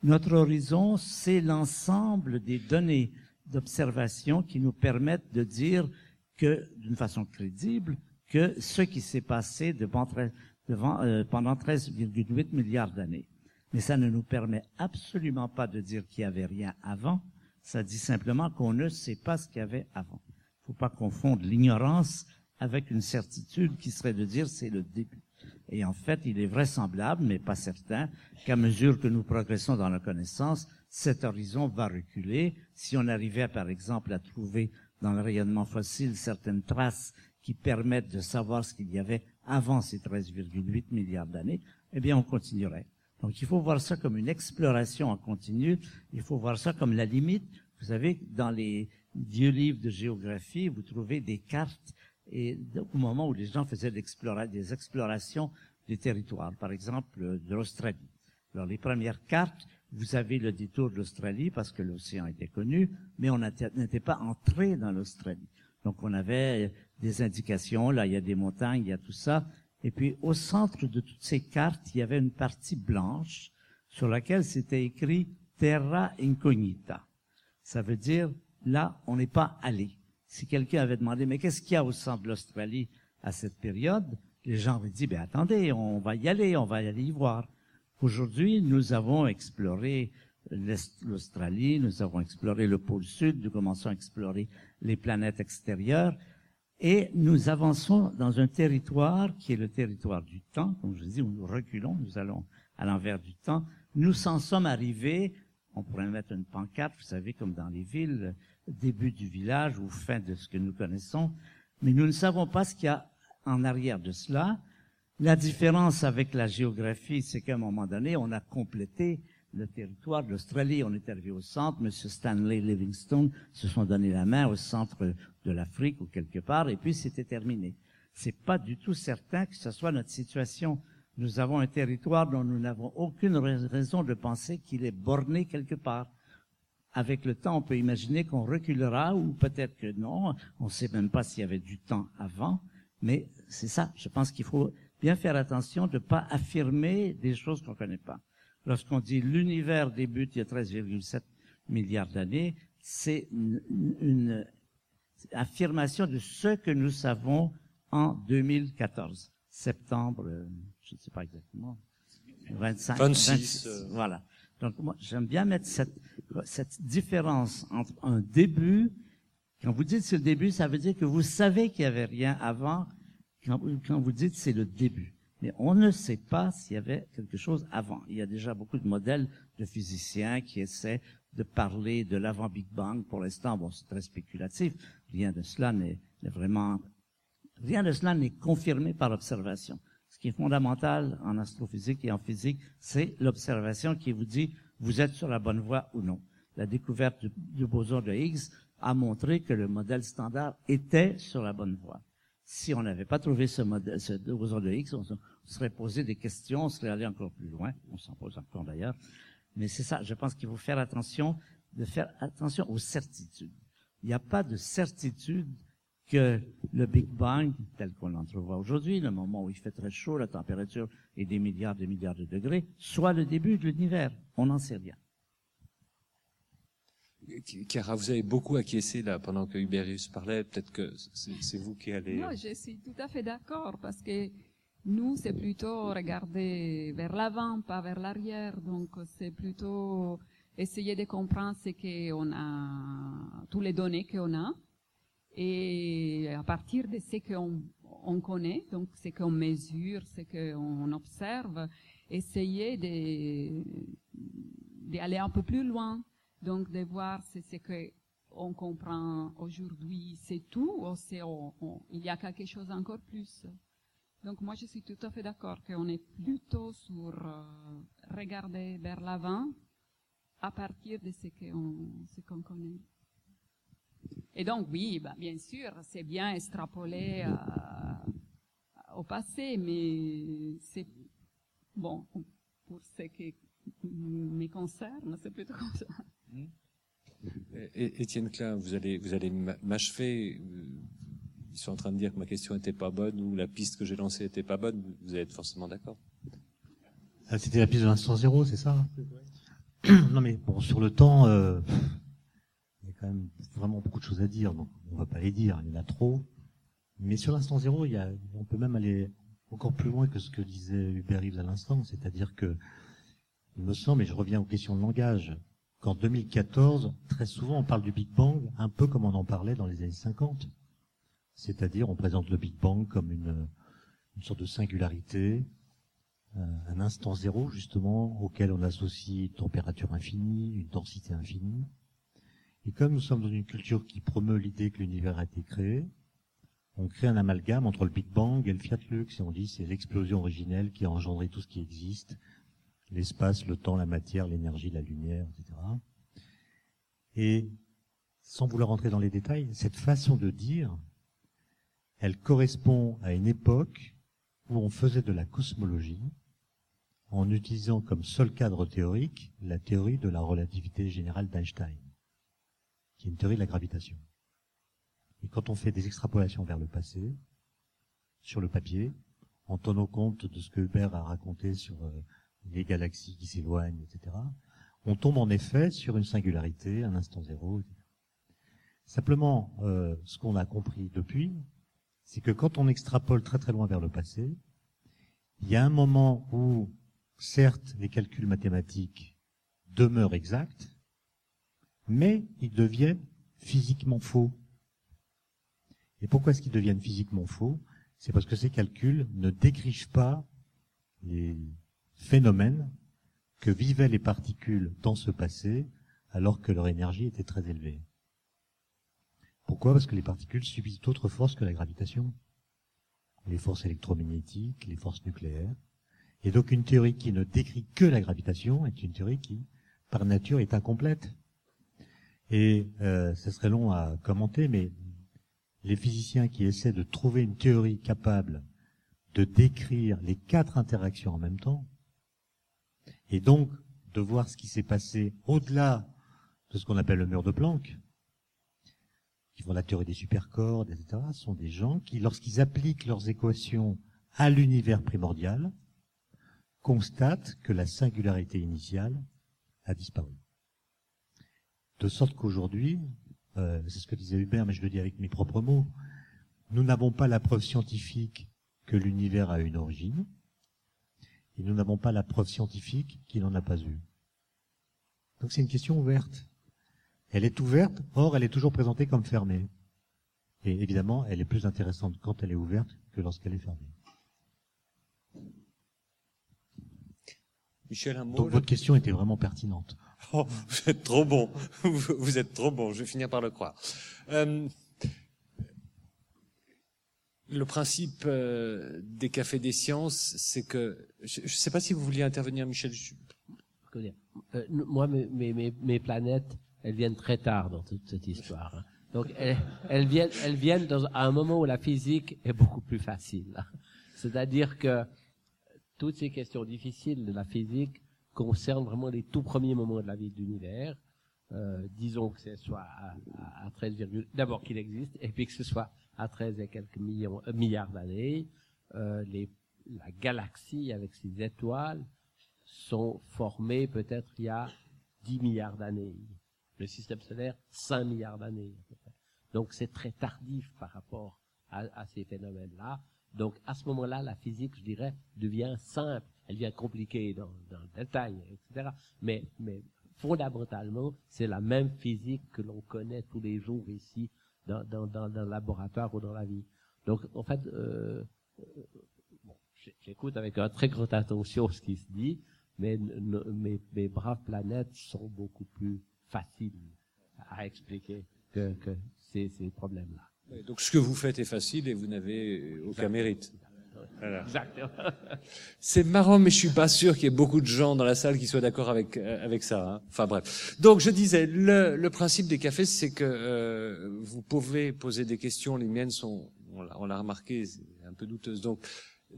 Notre horizon, c'est l'ensemble des données d'observation qui nous permettent de dire que, d'une façon crédible, que ce qui s'est passé devant euh, pendant 13,8 milliards d'années. Mais ça ne nous permet absolument pas de dire qu'il n'y avait rien avant. Ça dit simplement qu'on ne sait pas ce qu'il y avait avant. Il ne faut pas confondre l'ignorance avec une certitude qui serait de dire c'est le début. Et en fait, il est vraisemblable, mais pas certain, qu'à mesure que nous progressons dans la connaissance, cet horizon va reculer. Si on arrivait, par exemple, à trouver dans le rayonnement fossile certaines traces qui permettent de savoir ce qu'il y avait avant ces 13,8 milliards d'années, eh bien, on continuerait. Donc, il faut voir ça comme une exploration en continu. Il faut voir ça comme la limite. Vous savez, dans les vieux livres de géographie, vous trouvez des cartes et au moment où les gens faisaient des explorations des territoires, par exemple de l'Australie. Alors, les premières cartes, vous avez le détour de l'Australie parce que l'océan était connu, mais on n'était pas entré dans l'Australie. Donc, on avait des indications. Là, il y a des montagnes, il y a tout ça. Et puis, au centre de toutes ces cartes, il y avait une partie blanche sur laquelle c'était écrit Terra Incognita. Ça veut dire, là, on n'est pas allé. Si quelqu'un avait demandé, mais qu'est-ce qu'il y a au centre de l'Australie à cette période? Les gens auraient dit, ben attendez, on va y aller, on va y aller y voir. Aujourd'hui, nous avons exploré l'Australie, nous avons exploré le pôle sud, nous commençons à explorer les planètes extérieures. Et nous avançons dans un territoire qui est le territoire du temps. Comme je dis, nous reculons, nous allons à l'envers du temps. Nous en sommes arrivés, on pourrait mettre une pancarte, vous savez, comme dans les villes, début du village ou fin de ce que nous connaissons. Mais nous ne savons pas ce qu'il y a en arrière de cela. La différence avec la géographie, c'est qu'à un moment donné, on a complété le territoire de l'Australie. On est arrivé au centre. M. Stanley Livingstone se sont donné la main au centre de l'Afrique ou quelque part, et puis c'était terminé. C'est pas du tout certain que ce soit notre situation. Nous avons un territoire dont nous n'avons aucune raison de penser qu'il est borné quelque part. Avec le temps, on peut imaginer qu'on reculera ou peut-être que non. On ne sait même pas s'il y avait du temps avant. Mais c'est ça. Je pense qu'il faut bien faire attention de ne pas affirmer des choses qu'on ne connaît pas. Lorsqu'on dit l'univers débute il y a 13,7 milliards d'années, c'est une, affirmation de ce que nous savons en 2014, septembre, euh, je ne sais pas exactement, 25, 26. Euh. voilà. Donc moi, j'aime bien mettre cette, cette différence entre un début. Quand vous dites c'est le début, ça veut dire que vous savez qu'il n'y avait rien avant. Quand, quand vous dites c'est le début. Mais on ne sait pas s'il y avait quelque chose avant. Il y a déjà beaucoup de modèles de physiciens qui essaient de parler de l'avant Big Bang. Pour l'instant, c'est très spéculatif. Rien de cela n'est vraiment, rien de cela n'est confirmé par l'observation. Ce qui est fondamental en astrophysique et en physique, c'est l'observation qui vous dit vous êtes sur la bonne voie ou non. La découverte du, boson de Higgs a montré que le modèle standard était sur la bonne voie. Si on n'avait pas trouvé ce, boson de Higgs, on serait posé des questions, on serait allé encore plus loin. On s'en pose encore d'ailleurs. Mais c'est ça, je pense qu'il faut faire attention, de faire attention aux certitudes. Il n'y a pas de certitude que le Big Bang, tel qu'on l'entrevoit aujourd'hui, le moment où il fait très chaud, la température est des milliards de milliards de degrés, soit le début de l'univers. On n'en sait rien. Chiara, vous avez beaucoup acquiescé là pendant que Huberius parlait. Peut-être que c'est vous qui allez. Non, je suis tout à fait d'accord parce que nous, c'est plutôt regarder vers l'avant, pas vers l'arrière. Donc, c'est plutôt essayer de comprendre ce qu'on a, tous les données qu'on a. Et à partir de ce qu'on on connaît, donc ce qu'on mesure, ce qu'on observe, essayer d'aller un peu plus loin. Donc, de voir si ce qu'on comprend aujourd'hui, c'est tout, ou c'est, il y a quelque chose encore plus. Donc moi, je suis tout à fait d'accord qu'on est plutôt sur euh, regarder vers l'avant à partir de ce qu'on connaît. Et donc oui, bah, bien sûr, c'est bien extrapoler euh, au passé, mais c'est bon pour ce qui me concerne, c'est plutôt comme ça. Étienne Klein, vous allez vous allez m'achever ils sont en train de dire que ma question n'était pas bonne ou la piste que j'ai lancée n'était pas bonne, vous allez être forcément d'accord. Ah, c'était la piste de l'instant zéro, c'est ça (clears throat) Non mais bon, sur le temps, euh, il y a quand même vraiment beaucoup de choses à dire, donc on va pas les dire, il y en a trop. Mais sur l'instant zéro, il y a, on peut même aller encore plus loin que ce que disait Hubert Reeves à l'instant, c'est-à-dire que, il me semble, et je reviens aux questions de langage, qu'en 2014, très souvent on parle du Big Bang un peu comme on en parlait dans les années 50. C'est-à-dire, on présente le Big Bang comme une, sorte de singularité, euh, un instant zéro justement auquel on associe une température infinie, une densité infinie. Et comme nous sommes dans une culture qui promeut l'idée que l'univers a été créé, on crée un amalgame entre le Big Bang et le Fiat Lux et on dit c'est l'explosion originelle qui a engendré tout ce qui existe, l'espace, le temps, la matière, l'énergie, la lumière, etc. Et sans vouloir rentrer dans les détails, cette façon de dire, elle correspond à une époque où on faisait de la cosmologie en utilisant comme seul cadre théorique la théorie de la relativité générale d'Einstein, qui est une théorie de la gravitation. Et quand on fait des extrapolations vers le passé, sur le papier, en tenant compte de ce que Hubert a raconté sur euh, les galaxies qui s'éloignent, etc., on tombe en effet sur une singularité, un instant zéro. Etc. Simplement, euh, ce qu'on a compris depuis, c'est que quand on extrapole très très loin vers le passé, il y a un moment où, certes, les calculs mathématiques demeurent exacts, mais ils deviennent physiquement faux. Et pourquoi est-ce qu'ils deviennent physiquement faux? C'est parce que ces calculs ne décrivent pas les phénomènes que vivaient les particules dans ce passé alors que leur énergie était très élevée. Pourquoi? Parce que les particules subissent d'autres forces que la gravitation. Les forces électromagnétiques, les forces nucléaires. Et donc une théorie qui ne décrit que la gravitation est une théorie qui, par nature, est incomplète. Et euh, ce serait long à commenter, mais les physiciens qui essaient de trouver une théorie capable de décrire les quatre interactions en même temps, et donc de voir ce qui s'est passé au-delà de ce qu'on appelle le mur de Planck, qui font la théorie des supercordes, etc., sont des gens qui, lorsqu'ils appliquent leurs équations à l'univers primordial, constatent que la singularité initiale a disparu. De sorte qu'aujourd'hui, euh, c'est ce que disait Hubert, mais je le dis avec mes propres mots, nous n'avons pas la preuve scientifique que l'univers a une origine, et nous n'avons pas la preuve scientifique qu'il n'en a pas eu. Donc c'est une question ouverte. Elle est ouverte, or elle est toujours présentée comme fermée. Et évidemment, elle est plus intéressante quand elle est ouverte que lorsqu'elle est fermée. Michel, un mot Donc votre question était vraiment pertinente. Oh, vous êtes trop bon. Vous êtes trop bon. Je vais finir par le croire. Euh, le principe euh, des cafés des sciences, c'est que je ne sais pas si vous vouliez intervenir, Michel. Euh, moi, mes, mes, mes, planètes, elles viennent très tard dans toute cette histoire. Hein. Donc, elles, viennent, à un moment où la physique est beaucoup plus facile. C'est-à-dire que toutes ces questions difficiles de la physique concerne vraiment les tout premiers moments de la vie de l'univers. Euh, disons que ce soit à, à, 13, d'abord qu'il existe, et puis que ce soit à 13 et quelques euh, milliards d'années. Euh, la galaxie avec ses étoiles sont formées peut-être il y a 10 milliards d'années. Le système solaire, 5 milliards d'années. Donc c'est très tardif par rapport à, ces phénomènes-là. Donc à ce moment-là, la physique, je dirais, devient simple elle devient compliquée dans, le détail, etc. Mais, fondamentalement, c'est la même physique que l'on connaît tous les jours ici dans, le laboratoire ou dans la vie. Donc, en fait, euh, euh j'écoute avec une très grande attention ce qui se dit, mais mes braves planètes sont beaucoup plus faciles à expliquer que, que ces, ces problèmes-là. Donc, ce que vous faites est facile et vous n'avez aucun mérite. (laughs) C'est marrant, mais je suis pas sûr qu'il y ait beaucoup de gens dans la salle qui soient d'accord avec euh, avec ça. Hein. Enfin bref. Donc je disais, le, le principe des cafés, c'est que euh, vous pouvez poser des questions. Les miennes sont, on l'a remarqué, un peu douteuses. Donc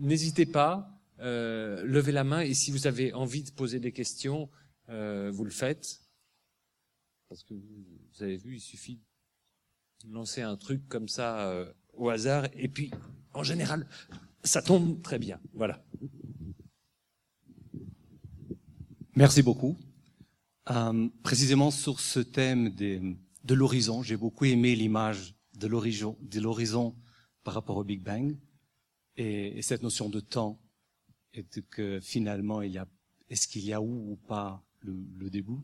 n'hésitez pas, euh, levez la main et si vous avez envie de poser des questions, euh, vous le faites. Parce que vous avez vu, il suffit de lancer un truc comme ça euh, au hasard et puis en général ça tombe très bien. Voilà. Merci beaucoup. Euh, précisément sur ce thème de, l'horizon, j'ai beaucoup aimé l'image de l'horizon, par rapport au Big Bang et, et, cette notion de temps et de que finalement il y a, est-ce qu'il y a où ou pas le début?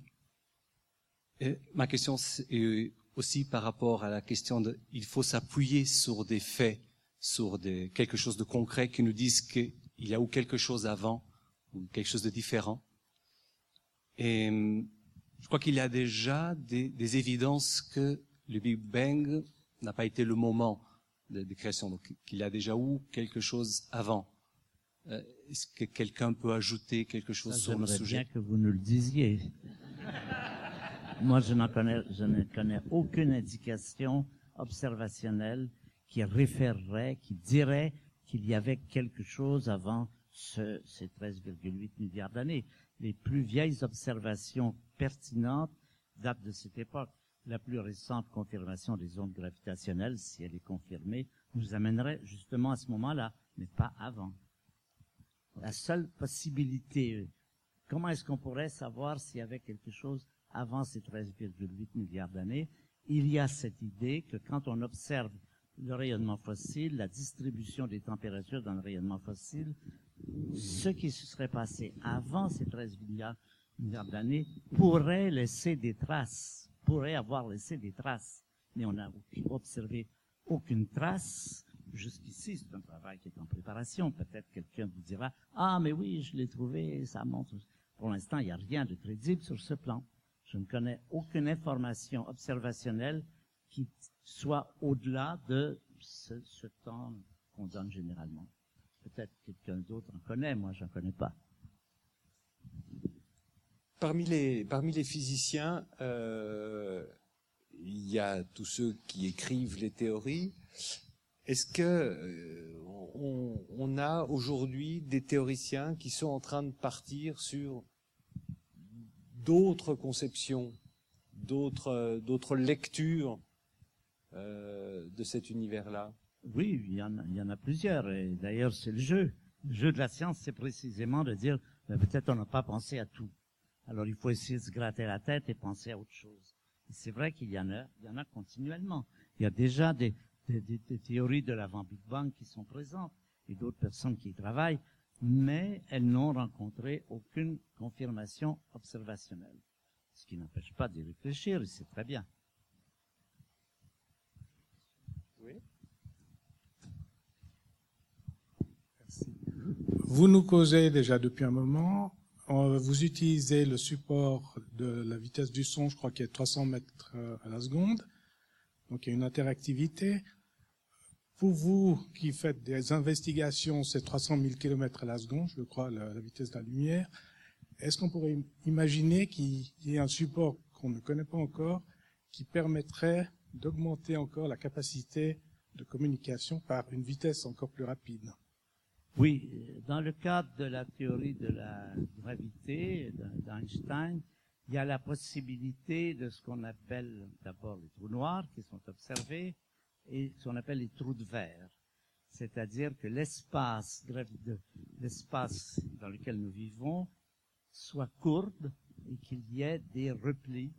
Et ma question est aussi par rapport à la question de, il faut s'appuyer sur des faits sur des, quelque chose de concret qui nous dise qu'il y a ou quelque chose avant ou quelque chose de différent. Et hum, je crois qu'il y a déjà des, des, évidences que le Big Bang n'a pas été le moment de, de création, donc qu'il y a déjà eu quelque chose avant. Euh, Est-ce que quelqu'un peut ajouter quelque chose Ça, sur le j'aimerais sujet? bien que vous nous le disiez. Moi, je, ne connais aucune indication observationnelle qui référerait, qui dirait qu'il y avait quelque chose avant ce, ces 13,8 milliards d'années. Les plus vieilles observations pertinentes datent de cette époque. La plus récente confirmation des ondes gravitationnelles, si elle est confirmée, nous amènerait justement à ce moment-là, mais pas avant. La seule possibilité, euh, comment est-ce qu'on pourrait savoir s'il y avait quelque chose avant ces 13,8 milliards d'années Il y a cette idée que quand on observe le rayonnement fossile, la distribution des températures dans le rayonnement fossile, ce qui se serait passé avant ces 13 milliards, d'années pourrait laisser des traces, pourrait avoir laissé des traces. Mais on n'a observé aucune trace. Jusqu'ici, c'est un travail qui est en préparation. Peut-être quelqu'un vous dira, ah, mais oui, je l'ai trouvé, ça montre. Pour l'instant, il n'y a rien de crédible sur ce plan. Je ne connais aucune information observationnelle qui soit au-delà de ce, temps qu'on donne généralement. Peut-être quelqu'un d'autre en connaît, moi j'en connais pas. Parmi les, parmi les physiciens, euh, il y a tous ceux qui écrivent les théories. Est-ce que euh, on a aujourd'hui des théoriciens qui sont en train de partir sur d'autres conceptions, d'autres d'autres lectures euh, de cet univers-là Oui, il y, en a, plusieurs. Et d'ailleurs, c'est le jeu. Le jeu de la science, c'est précisément de dire, ben, peut-être on n'a pas pensé à tout. Alors il faut essayer de se gratter la tête et penser à autre chose. Et c'est vrai qu'il y en a, il y en a continuellement. Il y a déjà des théories de l'avant Big Bang qui sont présentes et d'autres personnes qui y travaillent, mais elles n'ont rencontré aucune confirmation observationnelle. Ce qui n'empêche pas d'y réfléchir, et c'est très bien. Vous nous causez déjà depuis un moment. Euh, Vous utilisez le support de la vitesse du son, je crois qu'il est 300 mètres euh, à la seconde. Donc il y a une interactivité. Pour vous qui faites des investigations, c'est 300 000 km à la seconde, je crois, la, la vitesse de la lumière. Est-ce qu'on pourrait imaginer qu'il y ait un support qu'on ne connaît pas encore qui permettrait d'augmenter encore la capacité de communication par une vitesse encore plus rapide? Oui, dans le cadre de la théorie de la gravité d'Einstein, il y a la possibilité de ce qu'on appelle d'abord les trous noirs qui sont observés et ce qu'on appelle les trous de verre. C'est-à-dire que l'espace dans lequel nous vivons soit courbe et qu'il y ait des replis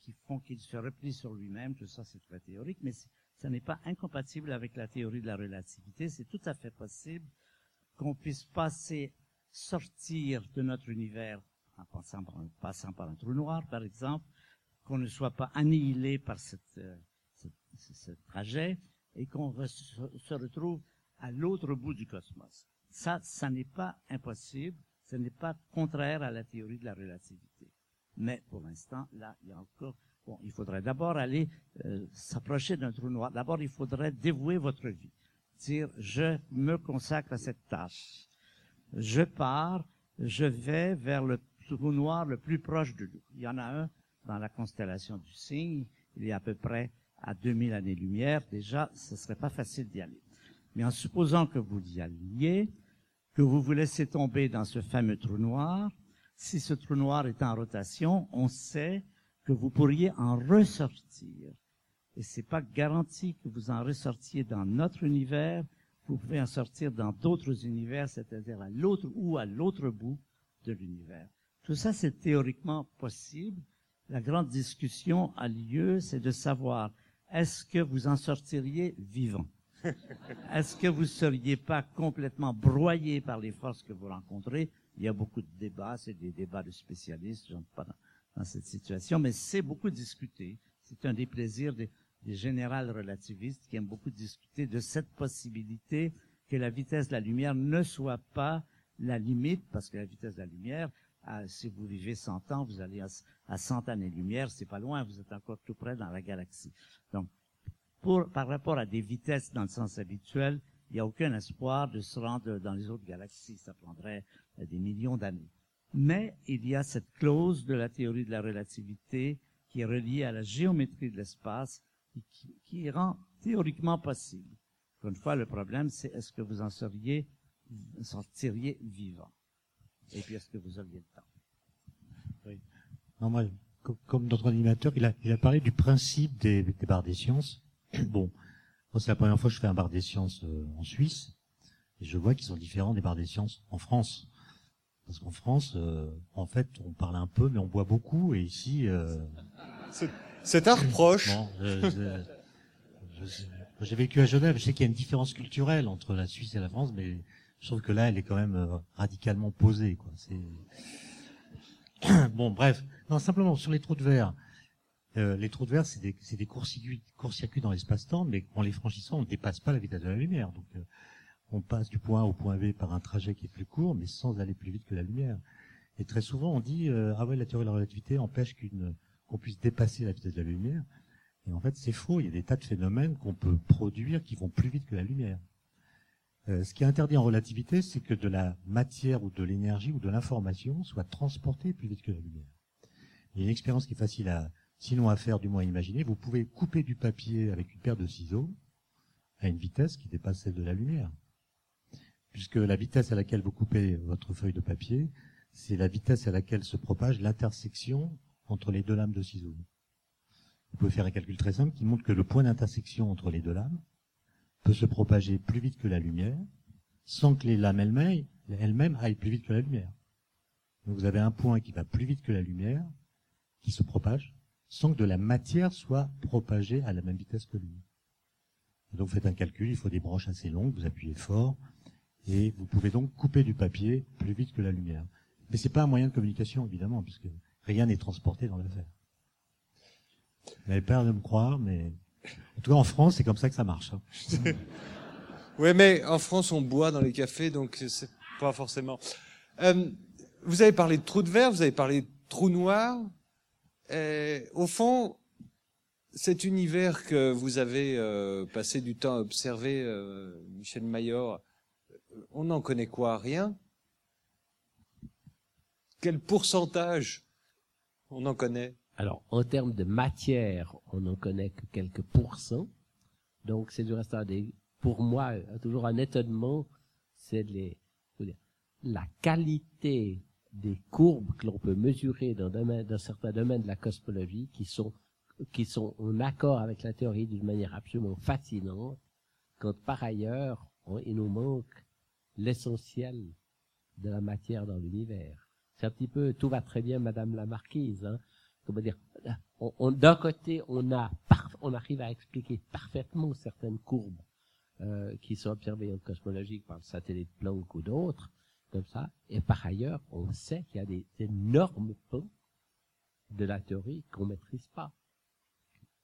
qui font qu'il se replie sur lui-même. Tout ça, c'est très théorique, mais ça n'est pas incompatible avec la théorie de la relativité. C'est tout à fait possible qu'on puisse passer, sortir de notre univers en passant par, un, trou noir, par exemple, qu'on ne soit pas annihilé par cette, euh, ce trajet et qu'on se retrouve à l'autre bout du cosmos. Ça, ça n'est pas impossible, ce n'est pas contraire à la théorie de la relativité. Mais pour l'instant, là, il y a encore... Bon, il faudrait d'abord aller euh, s'approcher d'un trou noir. D'abord, il faudrait dévouer votre vie. Dire, je me consacre à cette tâche. Je pars, je vais vers le trou noir le plus proche de nous. Il y en a un dans la constellation du Cygne. Il est à peu près à 2000 années-lumière. Déjà, ce serait pas facile d'y aller. Mais en supposant que vous y alliez, que vous vous laissez tomber dans ce fameux trou noir, si ce trou noir est en rotation, on sait que vous pourriez en ressortir. Et c'est pas garanti que vous en ressortiez dans notre univers. Vous pouvez en sortir dans d'autres univers, c'est-à-dire à l'autre ou à l'autre bout de l'univers. Tout ça, c'est théoriquement possible. La grande discussion a lieu, c'est de savoir est-ce que vous en sortiriez vivant? (laughs) Est-ce que vous seriez pas complètement broyé par les forces que vous rencontrez? Il y a beaucoup de débats, c'est des débats de spécialistes, je ne pas dans, dans, cette situation, mais c'est beaucoup discuté. C'est un des plaisirs des, des générales relativistes qui aiment beaucoup discuter de cette possibilité que la vitesse de la lumière ne soit pas la limite, parce que la vitesse de la lumière, ah, si vous vivez 100 ans, vous allez à, à 100 années-lumière, c'est pas loin, vous êtes encore tout près dans la galaxie. Donc, par rapport à des vitesses dans le sens habituel, il n'y a aucun espoir de se rendre dans les autres galaxies. Ça prendrait euh, des millions d'années. Mais il y a cette clause de la théorie de la relativité qui est reliée à la géométrie de l'espace et qui, qui rend théoriquement possible. Encore une fois, le problème, c'est est-ce que vous en seriez, sortiriez vivant? Et puis, est-ce que vous auriez le temps? Oui. Non, moi, comme notre animateur, il a, il a parlé du principe des, des barres des sciences. (clears throat) Bon, moi, c'est la première fois que je fais un bar des sciences euh, en Suisse, et je vois qu'ils sont différents des bars des sciences en France. Parce qu'en France, euh, en fait, on parle un peu, mais on boit beaucoup, et ici... Euh, c'est un reproche. J'ai vécu à Genève, je sais qu'il y a une différence culturelle entre la Suisse et la France, mais je trouve que là, elle est quand même radicalement posée. Quoi. (clears throat) bon, bref. Non, simplement, sur les trous de verre, euh, les trous de verre, c'est des, courts-circuits dans l'espace-temps, mais en les franchissant, on ne dépasse pas la vitesse de la lumière. Donc, euh, on passe du point A au point B par un trajet qui est plus court, mais sans aller plus vite que la lumière. Et très souvent, on dit euh, ah ouais, la théorie de la relativité empêche qu'on puisse dépasser la vitesse de la lumière. Et en fait, c'est faux. Il y a des tas de phénomènes qu'on peut produire qui vont plus vite que la lumière. Euh, ce qui est interdit en relativité, c'est que de la matière ou de l'énergie ou de l'information soit transportée plus vite que la lumière. Il y a une expérience qui est facile à, sinon à faire, du moins à imaginer. Vous pouvez couper du papier avec une paire de ciseaux à une vitesse qui dépasse celle de la lumière. Puisque la vitesse à laquelle vous coupez votre feuille de papier, c'est la vitesse à laquelle se propage l'intersection entre les deux lames de ciseaux. Vous pouvez faire un calcul très simple qui montre que le point d'intersection entre les deux lames peut se propager plus vite que la lumière, sans que les lames elles-mêmes aillent plus vite que la lumière. Donc vous avez un point qui va plus vite que la lumière, qui se propage, sans que de la matière soit propagée à la même vitesse que lui. donc vous faites un calcul, il faut des branches assez longues, vous appuyez fort, et vous pouvez donc couper du papier plus vite que la lumière. Mais c'est pas un moyen de communication, évidemment, puisque rien n'est transporté dans l'affaire. Vous n'avez peur de me croire, mais en tout cas en France, c'est comme ça que ça marche. Hein. (laughs) oui, mais en France, on boit dans les cafés, donc c'est pas forcément. Euh, vous avez parlé de trous de verre, vous avez parlé de trous noirs. Euh, au fond, cet univers que vous avez euh, passé du temps à observer, Michel Mayor, on n'en connaît quoi Rien? Quel pourcentage on en connaît? Alors, en termes de matière, on n'en connaît que quelques pourcents. Donc, c'est du reste des, pour moi, toujours un étonnement, c'est les, la qualité des courbes que l'on peut mesurer dans, certains domaines de la cosmologie qui sont, qui sont en accord avec la théorie d'une manière absolument fascinante, quand par ailleurs, il nous manque l'essentiel de la matière dans l'univers. C'est un petit peu, tout va très bien, Madame la Marquise. Hein. Comment dire on, D'un côté, on a, on arrive à expliquer parfaitement certaines courbes euh, qui sont observées en cosmologie par le satellite Planck ou d'autres, comme ça. Et par ailleurs, on sait qu'il y a des énormes pans de la théorie qu'on maîtrise pas.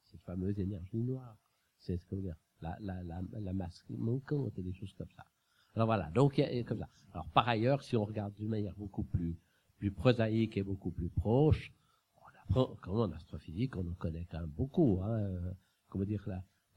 Cette fameuse énergie noire. C'est ce qu'on dire, la, la, la, la masse manquante et des choses comme ça. Alors voilà, donc comme ça. Alors par ailleurs, si on regarde d'une manière beaucoup plus, plus prosaïque et beaucoup plus proche, on apprend, comment en astrophysique, on en connaît quand même beaucoup. Hein, euh, comment dire,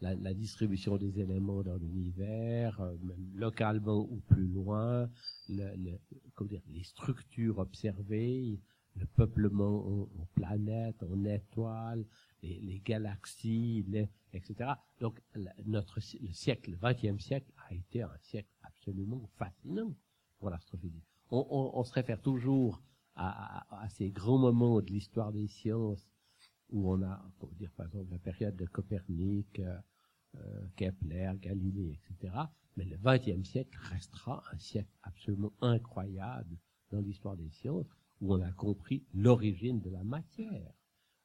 la, distribution des éléments dans l'univers, euh, même localement ou plus loin, les structures observées, le peuplement en, en planètes, en étoiles, les, galaxies, etc. Donc notre le siècle, le XXe siècle, a été un siècle absolument fascinant pour l'astrophysique. On, on, on, se réfère toujours à, à, ces grands moments de l'histoire des sciences où on a, pour dire par exemple la période de Copernic, euh, euh Kepler, Galilée, etc. Mais le XXe siècle restera un siècle absolument incroyable dans l'histoire des sciences où on a compris l'origine de la matière,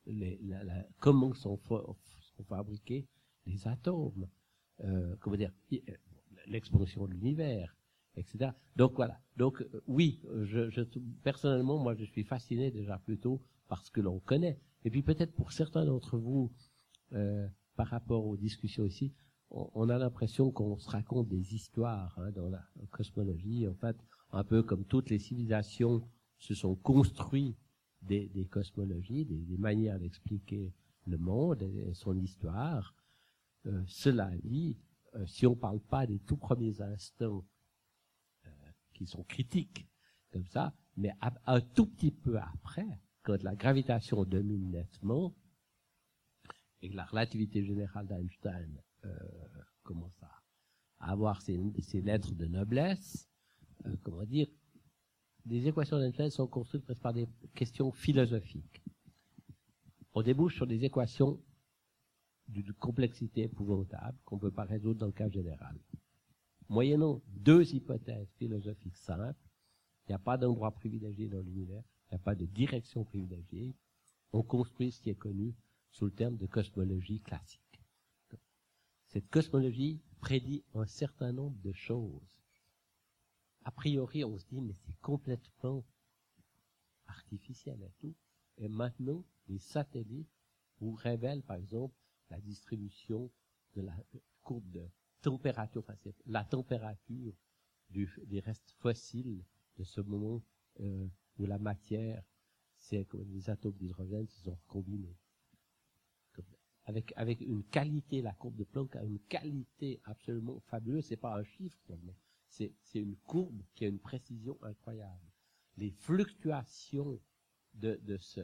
les, la, la, comment sont, sont, fabriqués les atomes, euh, comment dire, euh, l'expansion de l'univers, etc. Donc voilà. Donc euh, oui, je, personnellement, moi, je suis fasciné déjà plutôt par ce que l'on connaît. Et puis peut-être pour certains d'entre vous, euh, par rapport aux discussions ici, on, a l'impression qu'on se raconte des histoires hein, dans la cosmologie. En fait, un peu comme toutes les civilisations se sont construites des, cosmologies, des, manières d'expliquer le monde et, son histoire. Euh, cela dit, si on ne parle pas des tout premiers instants sont critiques, comme ça, mais un tout petit peu après, quand la gravitation domine nettement, et que la relativité générale d'Einstein euh, commence à, avoir ses, lettres de noblesse, euh, comment dire, les équations d'Einstein sont construites presque par des questions philosophiques. On débouche sur des équations d'une complexité épouvantable qu'on ne peut pas résoudre dans le cas général. Moyennant deux hypothèses philosophiques simples, il n'y a pas d'endroit privilégié dans l'univers, il n'y a pas de direction privilégiée, on construit ce qui est connu sous le terme de cosmologie classique. Cette cosmologie prédit un certain nombre de choses. A priori, on se dit, mais c'est complètement artificiel et tout. Et maintenant, les satellites vous révèlent, par exemple, la distribution de la courbe de température, la température des restes fossiles de ce moment euh, où la matière, c'est comme les atomes d'hydrogène se sont combinés avec, avec une qualité, la courbe de Planck a une qualité absolument fabuleuse. C'est pas un chiffre seulement. C'est, c'est une courbe qui a une précision incroyable. Les fluctuations de, de ce,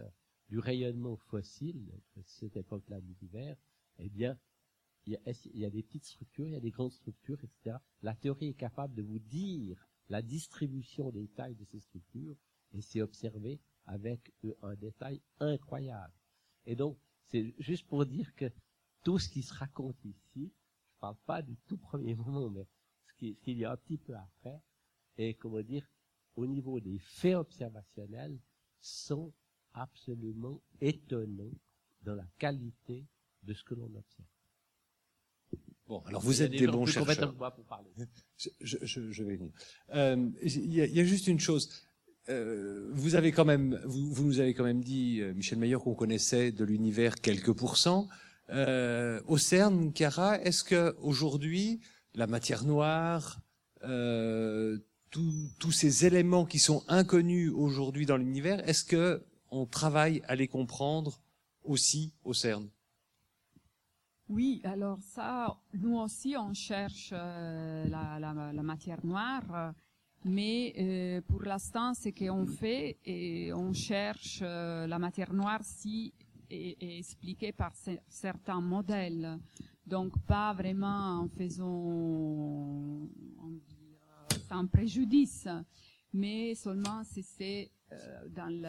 du rayonnement fossile, de cette époque-là de l'univers, eh bien, il y, a, des petites structures, il y a des grandes structures, etc. La théorie est capable de vous dire la distribution des tailles de ces structures, et c'est observé avec un détail incroyable. Et donc, c'est juste pour dire que tout ce qui se raconte ici, je parle pas du tout premier (laughs) moment, mais ce qu'il y a un petit peu après, et comment dire, au niveau des faits observationnels, sont absolument étonnants dans la qualité de ce que l'on observe. Bon, alors vous êtes des bons chercheurs. Pour parler. Je, je, je, vais venir. Euh, il y, a, y, a juste une chose. Euh, vous avez quand même, vous, vous, nous avez quand même dit, euh, Michel Maillard, qu'on connaissait de l'univers quelques pourcents. Au CERN, Cara, est-ce que aujourd'hui la matière noire, tous ces éléments qui sont inconnus aujourd'hui dans l'univers, est-ce que on travaille à les comprendre aussi au CERN? Oui, alors ça, nous aussi, on cherche euh, la, matière noire. Mais euh, pour l'instant, ce qu'on fait, et on cherche euh, la matière noire si est, est expliquée par certains modèles. Donc pas vraiment en faisant on euh, sans préjudice, mais seulement si c'est euh, dans le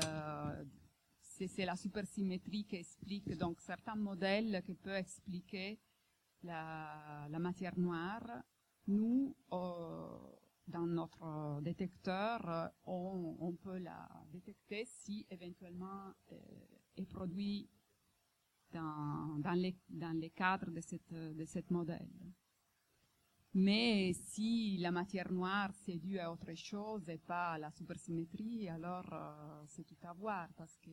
c'est la supersymétrie qui explique donc certains modèles qui peuvent expliquer la, matière noire. Nous, euh, dans notre détecteur, euh, on, peut la détecter si éventuellement euh, est produit dans, dans, les, dans les cadres de cette, de cette modèle. Mais si la matière noire c'est dû à autre chose et pas à la supersymétrie, alors euh, c'est tout à voir parce que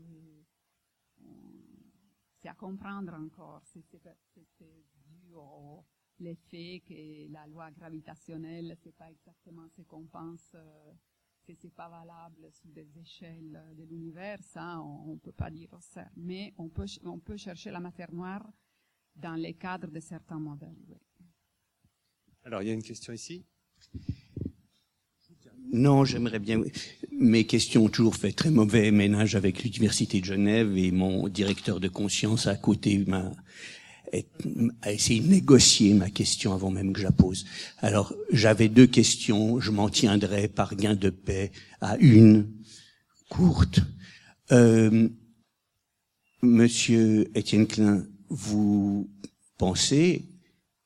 c'est à comprendre encore. C'est dû au, l'effet que la loi gravitationnelle, c'est pas exactement ce qu'on pense, euh, que c'est pas valable sur des échelles de l'univers, ça, on, ne peut pas dire ça. Mais on peut, on peut chercher la matière noire dans les cadres de certains modèles. Alors, il y a une question ici. Non, j'aimerais bien. Mes questions ont toujours fait très mauvais ménage avec l'Université de Genève et mon directeur de conscience à côté m'a à essayer de négocier ma question avant même que je la pose. Alors, j'avais deux questions, je m'en tiendrai par gain de paix à une courte. Euh, Monsieur Étienne Klein, vous pensez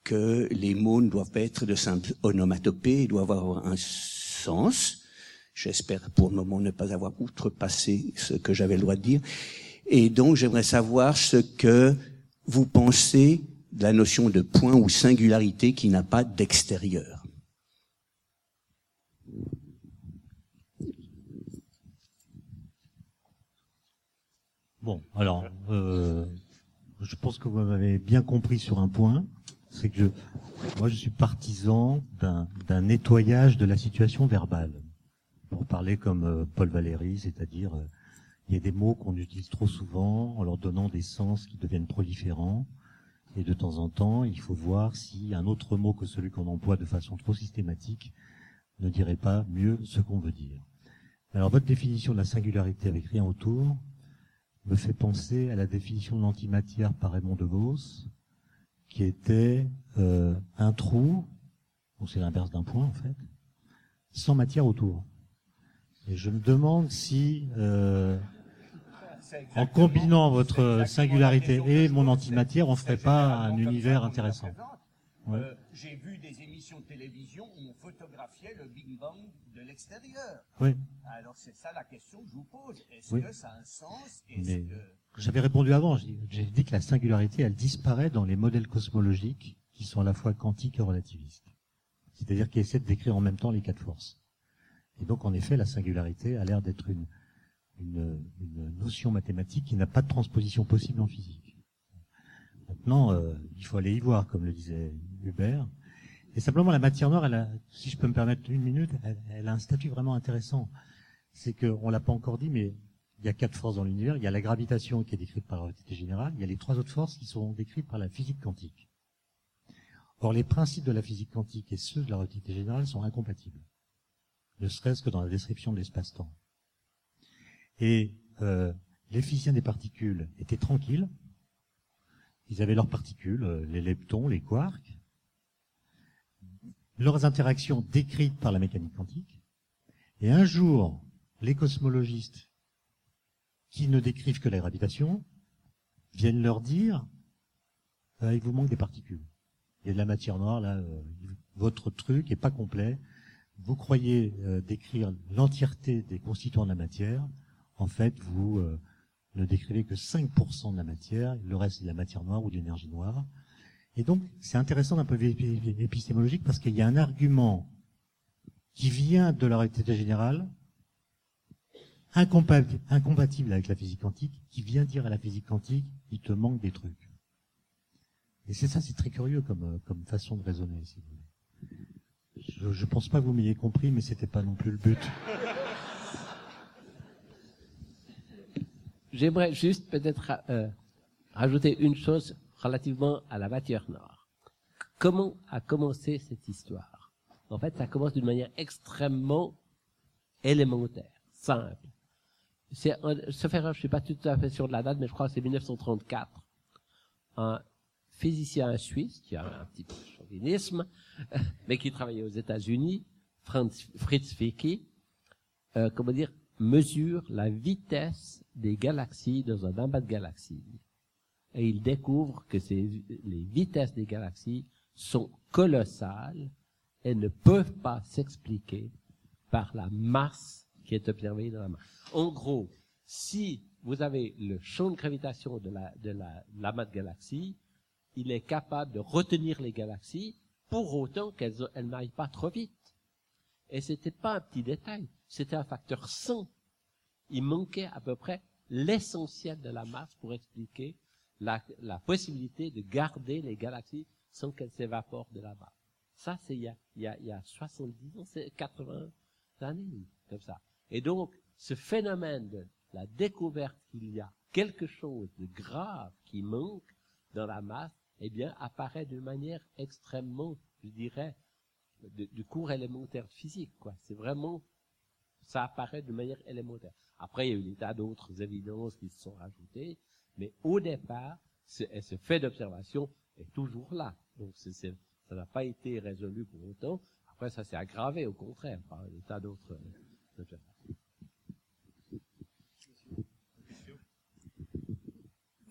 que les mots ne doivent pas être de simples onomatopées, ils doivent avoir un sens. J'espère pour le moment ne pas avoir outrepassé ce que j'avais le droit de dire. Et donc j'aimerais savoir ce que vous pensez de la notion de point ou singularité qui n'a pas d'extérieur Bon, alors, euh, je pense que vous m'avez bien compris sur un point, c'est que je, moi je suis partisan d'un, nettoyage de la situation verbale. Pour parler comme euh, Paul Valéry, c'est-à-dire euh, il y a des mots qu'on utilise trop souvent en leur donnant des sens qui deviennent proliférants. Et de temps en temps, il faut voir si un autre mot que celui qu'on emploie de façon trop systématique ne dirait pas mieux ce qu'on veut dire. Alors votre définition de la singularité avec rien autour me fait penser à la définition de l'antimatière par Raymond DeVos, qui était euh, un trou, donc c'est l'inverse d'un point en fait, sans matière autour. Et je me demande si, euh, en combinant votre singularité et mon antimatière, on ferait pas un univers intéressant. Ouais. Euh, J'ai vu des émissions de télévision où on photographiait le Big Bang de l'extérieur. Oui. Alors c'est ça la question que je vous pose. Est-ce Oui. que ça a un sens? Est-ce Mais que... j'avais répondu avant, j'ai dit que la singularité, elle disparaît dans les modèles cosmologiques qui sont à la fois quantiques et relativistes. C'est-à-dire qui essaient de décrire en même temps les quatre forces. Et donc, en effet, la singularité a l'air d'être une, une, une notion mathématique qui n'a pas de transposition possible en physique. Maintenant, euh, il faut aller y voir, comme le disait Hubert. Et simplement, la matière noire, elle a, si je peux me permettre une minute, elle, elle a un statut vraiment intéressant. C'est qu'on l'a pas encore dit, mais il y a quatre forces dans l'univers. Il y a la gravitation qui est décrite par la relativité générale. Il y a les trois autres forces qui sont décrites par la physique quantique. Or, les principes de la physique quantique et ceux de la relativité générale sont incompatibles. Ne serait-ce que dans la description de l'espace-temps. Et euh, les physiciens des particules étaient tranquilles. Ils avaient leurs particules, euh, les leptons, les quarks, leurs interactions décrites par la mécanique quantique. Et un jour, les cosmologistes qui ne décrivent que la gravitation viennent leur dire euh, il vous manque des particules. Il y a de la matière noire là, euh, votre truc est pas complet. Vous croyez euh, décrire l'entièreté des constituants de la matière, en fait vous euh, ne décrivez que 5% de la matière, le reste c'est de la matière noire ou de l'énergie noire. Et donc c'est intéressant d'un point de vue épi- épistémologique parce qu'il y a un argument qui vient de la réalité générale incompatible, avec la physique quantique, qui vient dire à la physique quantique, il te manque des trucs. Et c'est ça, c'est très curieux comme, euh, comme façon de raisonner, si vous voulez. Je, je pense pas que vous m'ayez compris, mais c'était pas non plus le but. J'aimerais juste peut-être euh, rajouter une chose relativement à la matière noire. Comment a commencé cette histoire? En fait, ça commence d'une manière extrêmement élémentaire, simple. C'est, sauf erreur, je suis pas tout à fait sûr de la date, mais je crois que c'est 1934. Un physicien suisse, qui a un petit peu de chauvinisme, (laughs) mais qui travaillait aux États-Unis, Fritz Vicky, euh, comment dire, mesure la vitesse des galaxies dans un amas de galaxies. Et il découvre que les vitesses des galaxies sont colossales et ne peuvent pas s'expliquer par la masse qui est observée dans la masse. En gros, si vous avez le champ de gravitation de la, de la, de galaxies, il est capable de retenir les galaxies pour autant qu'elles elles n'aillent pas trop vite. Et c'était pas un petit détail, c'était un facteur 100. Il manquait à peu près l'essentiel de la masse pour expliquer la, possibilité de garder les galaxies sans qu'elles s'évaporent de la masse. Ça, c'est il y a, il y, a, y a 70 ans, c'est 80 années, comme ça. Et donc, ce phénomène de la découverte qu'il y a quelque chose de grave qui manque dans la masse, eh bien, apparaît de manière extrêmement, je dirais, de- cours élémentaire de physique, quoi. C'est vraiment, ça apparaît de manière élémentaire. Après, il y a eu des tas d'autres évidences qui se sont rajoutées, mais au départ, ce, ce fait d'observation est toujours là. Donc, ça n'a pas été résolu pour autant. Après, ça s'est aggravé, au contraire, par des tas d'autres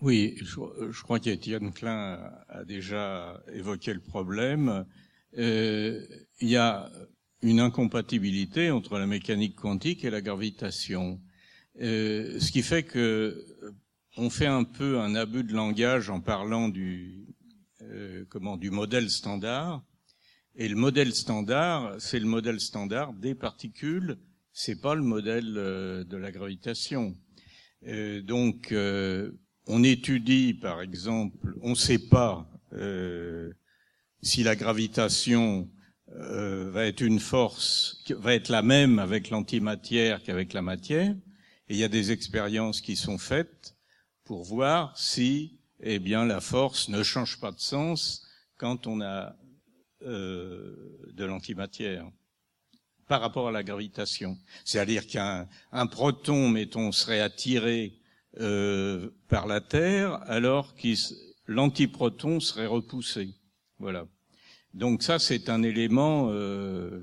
Oui, je, crois qu'Étienne Klein a déjà évoqué le problème. Euh, il y a une incompatibilité entre la mécanique quantique et la gravitation, Euh, ce qui fait que on fait un peu un abus de langage en parlant du euh, comment du modèle standard. Et le modèle standard, c'est le modèle standard des particules, c'est pas le modèle euh, de la gravitation. Euh, donc, euh, on étudie, par exemple, on ne sait pas si la gravitation va être une force, va être la même avec l'antimatière qu'avec la matière. Et il y a des expériences qui sont faites pour voir si, eh bien, la force ne change pas de sens quand on a de l'antimatière par rapport à la gravitation. C'est-à-dire qu'un un proton, mettons, serait attiré euh, par la Terre, alors que l'antiproton serait repoussé. Voilà. Donc ça, c'est un élément euh,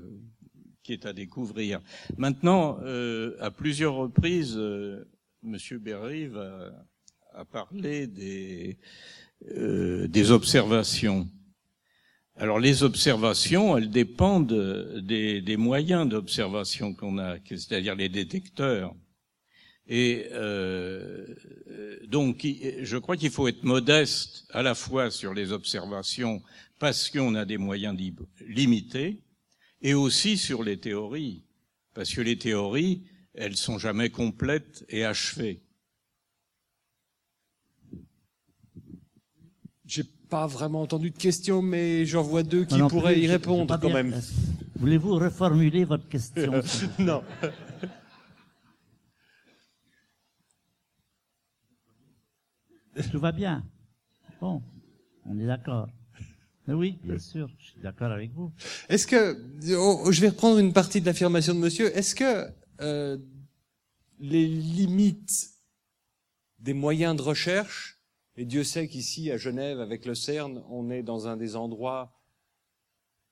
qui est à découvrir. Maintenant, euh, à plusieurs reprises, euh, Monsieur Berry a, a, parlé des observations. Alors les observations, elles dépendent des, moyens d'observation qu'on a, c'est-à-dire les détecteurs. Et euh, donc, je crois qu'il faut être modeste à la fois sur les observations parce qu'on a des moyens limités, et aussi sur les théories, parce que les théories, elles sont jamais complètes et achevées. J'ai pas vraiment entendu de questions, mais j'en vois deux qui pourraient plus, y répondre quand même. (laughs) Voulez-vous reformuler votre question (laughs) Non. Tout va bien? Bon, on est d'accord. Oui, bien sûr, je suis d'accord avec vous. Est-ce que, oh, je vais reprendre une partie de l'affirmation de monsieur, est-ce que euh, les limites des moyens de recherche, et Dieu sait qu'ici à Genève, avec le CERN, on est dans un des endroits,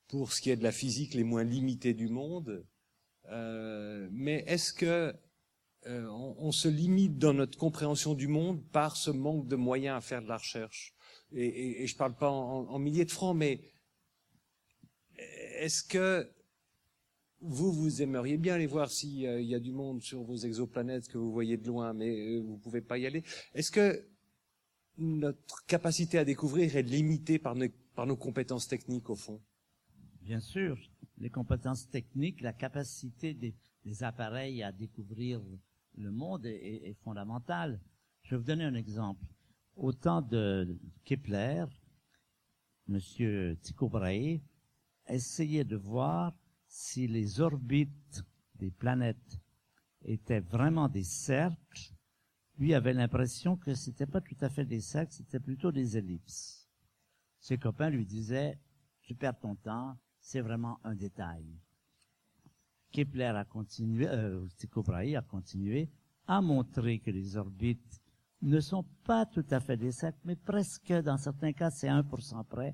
pour ce qui est de la physique, les moins limités du monde, euh, mais est-ce que euh, on, se limite dans notre compréhension du monde par ce manque de moyens à faire de la recherche? Et, je parle pas en, milliers de francs, mais est-ce que vous, vous aimeriez bien aller voir s'il y a du monde sur vos exoplanètes que vous voyez de loin, mais euh, vous pouvez pas y aller? Est-ce que notre capacité à découvrir est limitée par nos, compétences techniques, au fond Bien sûr, les compétences techniques, la capacité des, appareils à découvrir le monde est, est, est fondamentale. Je vais vous donner un exemple. Au temps de Kepler, Monsieur Tycho Brahe essayait de voir si les orbites des planètes étaient vraiment des cercles. Lui avait l'impression que c'était pas tout à fait des cercles, c'était plutôt des ellipses. Ses copains lui disaient, tu perds ton temps, c'est vraiment un détail. Kepler a continué, euh, Tycho Brahe a continué à montrer que les orbites ne sont pas tout à fait des cercles, mais presque, dans certains cas, c'est 1% près.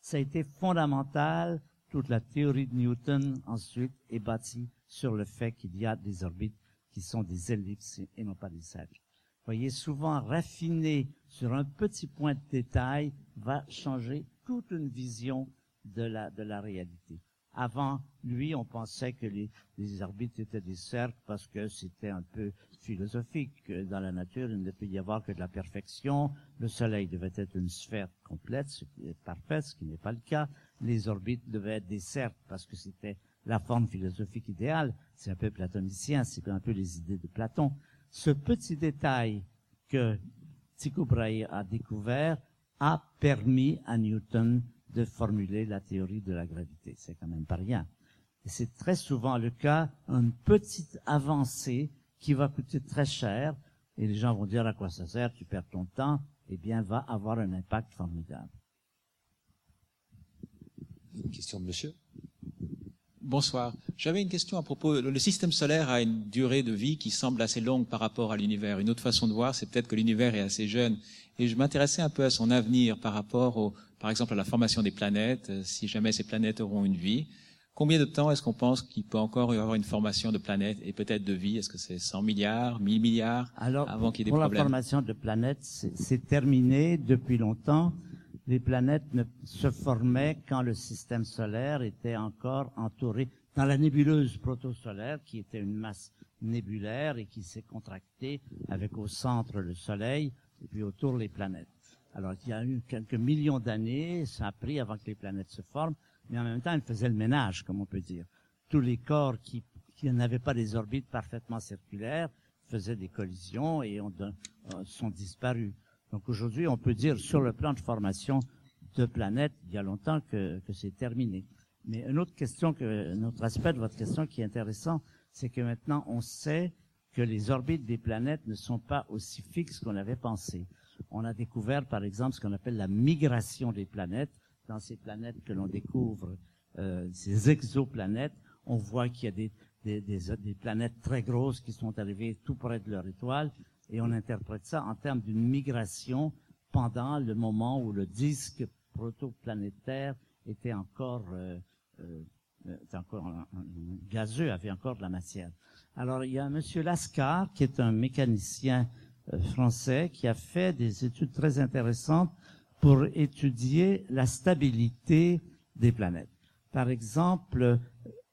Ça a été fondamental. Toute la théorie de Newton, ensuite, est bâtie sur le fait qu'il y a des orbites qui sont des ellipses et non pas des cercles. Voyez, souvent raffiner sur un petit point de détail va changer toute une vision de la, de la réalité. Avant lui, on pensait que les, les orbites étaient des cercles parce que c'était un peu philosophique. Dans la nature, il ne peut y avoir que de la perfection. Le Soleil devait être une sphère complète, ce qui est parfait, ce qui n'est pas le cas. Les orbites devaient être des cercles parce que c'était la forme philosophique idéale. C'est un peu platonicien, c'est un peu les idées de Platon. Ce petit détail que Tycho Brahe a découvert a permis à Newton de formuler la théorie de la gravité. C'est quand même pas rien. C'est très souvent le cas, une petite avancée qui va coûter très cher, et les gens vont dire à quoi ça sert, tu perds ton temps, eh bien, va avoir un impact formidable. Une question de monsieur? Bonsoir. J'avais une question à propos. Le système solaire a une durée de vie qui semble assez longue par rapport à l'univers. Une autre façon de voir, c'est peut-être que l'univers est assez jeune. Et je m'intéressais un peu à son avenir par rapport au, par exemple, à la formation des planètes, euh, si jamais ces planètes auront une vie. Combien de temps est-ce qu'on pense qu'il peut encore y avoir une formation de planètes et peut-être de vie? Est-ce que c'est 100 milliards, 1000 milliards Alors, avant qu'il y ait des pour problèmes? la formation de planètes, c'est terminé depuis longtemps. Les planètes ne se formaient quand le système solaire était encore entouré dans la nébuleuse protosolaire, qui était une masse nébulaire et qui s'est contractée avec au centre le Soleil et puis autour les planètes. Alors, il y a eu quelques millions d'années, ça a pris avant que les planètes se forment, mais en même temps, elles faisaient le ménage, comme on peut dire. Tous les corps qui, qui n'avaient pas des orbites parfaitement circulaires faisaient des collisions et ont, euh, sont disparus. Donc aujourd'hui, on peut dire sur le plan de formation de planètes, il y a longtemps que, c'est terminé. Mais une autre question, que, un autre aspect de votre question qui est intéressant, c'est que maintenant on sait que les orbites des planètes ne sont pas aussi fixes qu'on avait pensé. On a découvert, par exemple, ce qu'on appelle la migration des planètes. Dans ces planètes que l'on découvre, euh, ces exoplanètes, on voit qu'il y a des, planètes très grosses qui sont arrivées tout près de leur étoile, et on interprète ça en termes d'une migration pendant le moment où le disque protoplanétaire était encore, euh, euh, un, un, gazeux, avait encore de la matière. Alors, il y a M. Lascar, qui est un mécanicien euh, français, qui a fait des études très intéressantes pour étudier la stabilité des planètes. Par exemple,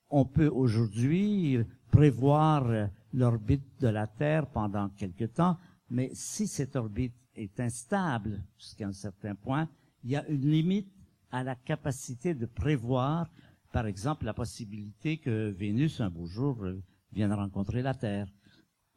on peut aujourd'hui prévoir l'orbite de la Terre pendant quelque temps, mais si cette orbite est instable jusqu'à un certain point, il y a une limite à la capacité de prévoir, par exemple, la possibilité que Vénus, un beau jour, vienne rencontrer la Terre.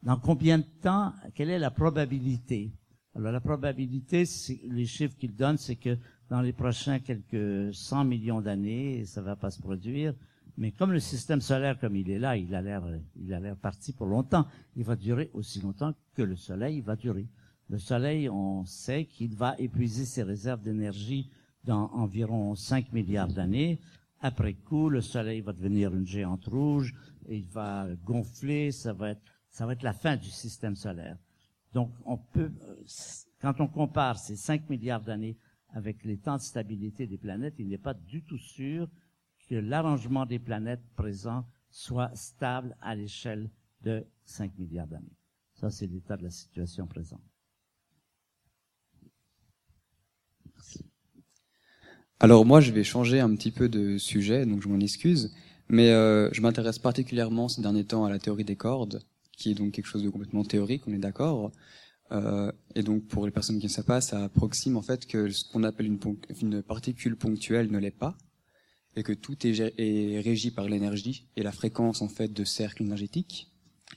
Dans combien de temps, quelle est la probabilité? Alors la probabilité, les chiffres qu'il donne, c'est que dans les prochains quelques 100 millions d'années, ça va pas se produire, mais comme le système solaire, comme il est là, il a l'air, il a l'air parti pour longtemps. Il va durer aussi longtemps que le Soleil va durer. Le Soleil, on sait qu'il va épuiser ses réserves d'énergie dans environ 5 milliards d'années. Après coup, le Soleil va devenir une géante rouge, il va gonfler, ça va être, ça va être la fin du système solaire. Donc, on peut, quand on compare ces 5 milliards d'années avec les temps de stabilité des planètes, il n'est pas du tout sûr que l'arrangement des planètes présents soit stable à l'échelle de 5 milliards d'années. Ça, c'est l'état de la situation présente. Alors moi, je vais changer un petit peu de sujet, donc je m'en excuse, mais euh, je m'intéresse particulièrement ces derniers temps à la théorie des cordes, qui est donc quelque chose de complètement théorique, on est d'accord. Euh, et donc pour les personnes qui ne savent pas, ça approxime en fait que ce qu'on appelle une, particule ponctuelle ne l'est pas, et que tout est, régi par l'énergie et la fréquence en fait de cercle énergétique.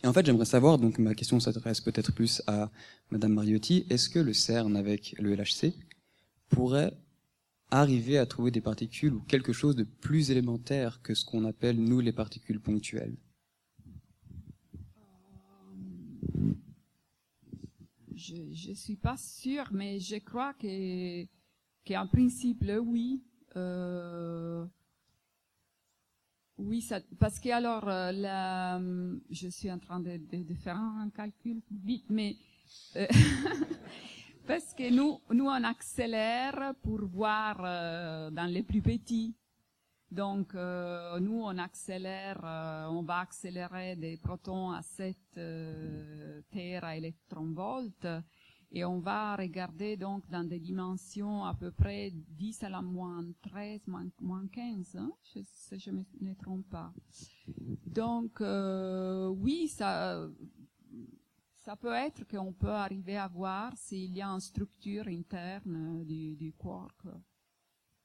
Et en fait, j'aimerais savoir, donc ma question s'adresse peut-être plus à Madame Mariotti, est-ce que le CERN avec le LHC pourrait arriver à trouver des particules ou quelque chose de plus élémentaire que ce qu'on appelle, nous, les particules ponctuelles? Je ne suis pas sûre, mais je crois que qu'en principe, oui. Euh, oui, parce que alors, euh, la, je suis en train de, faire un calcul vite, mais euh, (laughs) parce que nous, nous on accélère pour voir euh, dans les plus petits. Donc, euh, nous on accélère, euh, on va accélérer des protons à 7 téra électronvolts et on va regarder donc dans des dimensions à peu près 10 à la moins 13, moins, moins 15, hein, si je ne me trompe pas. Donc, oui, ça ça peut être qu'on peut arriver à voir s'il y a une structure interne du, du quark.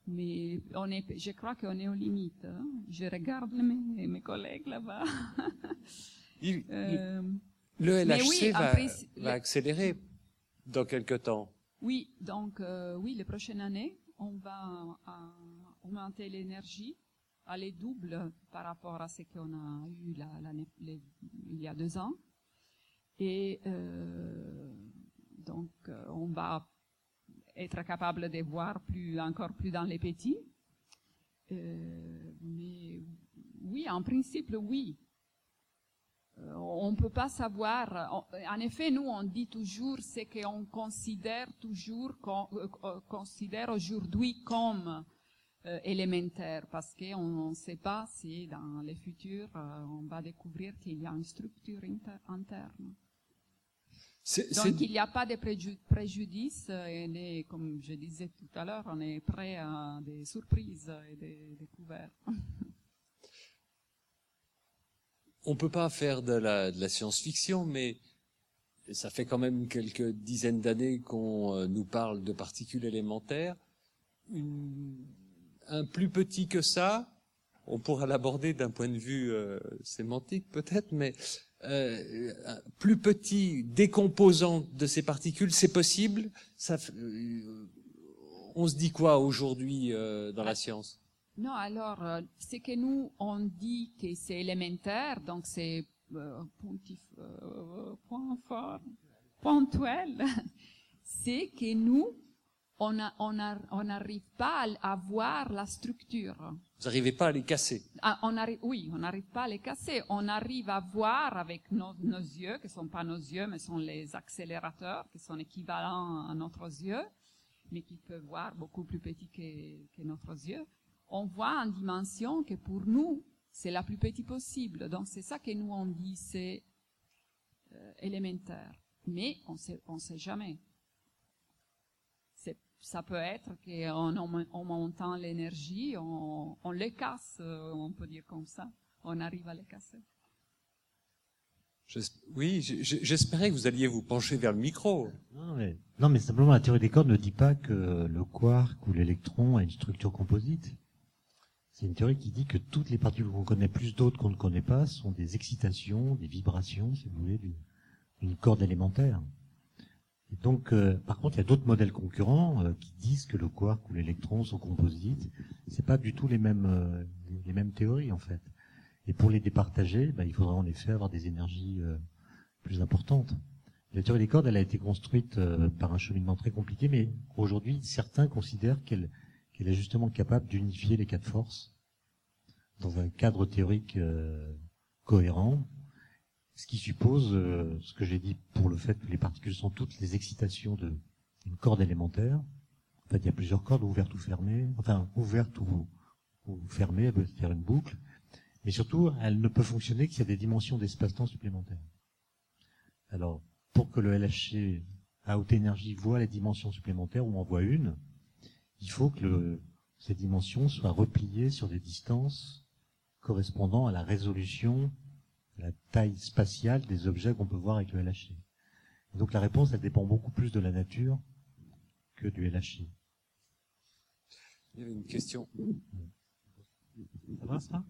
Mais on est, je crois qu'on est aux limites. Hein. Je regarde mes, mes collègues là-bas. euh, le LHC oui, va, principe, va, accélérer dans quelques temps. Oui, donc euh, oui, les prochaines années, on va euh, augmenter l'énergie, aller double par rapport à ce qu'on a eu la, les, il y a deux ans. Et euh, donc, on va être capable de voir plus, encore plus dans les petits. Mais oui, en principe, oui. Euh, on ne peut pas savoir. En effet, nous, on dit toujours ce qu'on considère toujours, qu'on euh, considère aujourd'hui comme euh, élémentaire, parce qu'on ne sait pas si dans le futur, on va découvrir qu'il y a une structure interne. Donc il n'y a pas de préju préjudice et comme je disais tout à l'heure, on est prêt à des surprises et des découvertes. (laughs) on peut pas faire de la, de la science-fiction, mais ça fait quand même quelques dizaines d'années qu'on euh, nous parle de particules élémentaires. Une, un plus petit que ça, on pourra l'aborder d'un point de vue euh, sémantique peut-être, mais euh, plus petit décomposant de ces particules, c'est possible. Ça, euh, On se dit quoi aujourd'hui euh, dans la science? Non, alors, euh, c'est que nous, on dit que c'est élémentaire, donc c'est euh, euh, point fort, ponctuel. (laughs) c'est que nous, on n'arrive pas à, à voir la structure. Vous n'arrivez pas à les casser. Ah, on arrive, oui, on n'arrive pas à les casser. On arrive à voir avec nos, nos yeux, qui ne sont pas nos yeux, mais sont les accélérateurs, qui sont équivalents à notre yeux, mais qui peuvent voir beaucoup plus petit que, que notre yeux. On voit en dimension que pour nous, c'est la plus petite possible. Donc c'est ça que nous on dit, c'est euh, élémentaire. Mais on sait, on sait jamais. C'est- Ça peut être qu'en en, en montant l'énergie, on, on les casse, euh, on peut dire comme ça. On arrive à les casser. Oui, j'espérais que vous alliez vous pencher vers le micro. Non mais, non, mais simplement, la théorie des cordes ne dit pas que le quark ou l'électron a une structure composite. C'est une théorie qui dit que toutes les particules qu'on connaît, plus d'autres qu'on ne connaît pas, sont des excitations, des vibrations, si vous voulez, d'une corde élémentaire. Donc, euh, par contre, il y a d'autres modèles concurrents euh, qui disent que le quark ou l'électron sont composites. C'est pas du tout les mêmes euh, les- mêmes théories en fait. Et pour les départager, ben, il faudrait en effet avoir des énergies plus importantes. La théorie des cordes, elle a été construite par un cheminement très compliqué, mais aujourd'hui, certains considèrent qu'elle qu'elle est justement capable d'unifier les quatre forces dans un cadre théorique euh, cohérent, ce qui suppose euh, ce que j'ai dit pour le fait que les particules sont toutes les excitations d'une corde élémentaire. En fait, il y a plusieurs cordes ouvertes ou fermées, enfin ouvertes ou, fermées, elles peuvent faire une boucle, mais surtout, elle ne peut fonctionner qu'il y a des dimensions d'espace-temps supplémentaires. Alors, pour que le LHC à haute énergie voit les dimensions supplémentaires ou en voit une, il faut que le- ces dimensions soient repliées sur des distances correspondant à la résolution, à la taille spatiale des objets qu'on peut voir avec le LHC. Et donc la réponse, elle dépend beaucoup plus de la nature que du LHC. Il y avait une question. Ça va ça?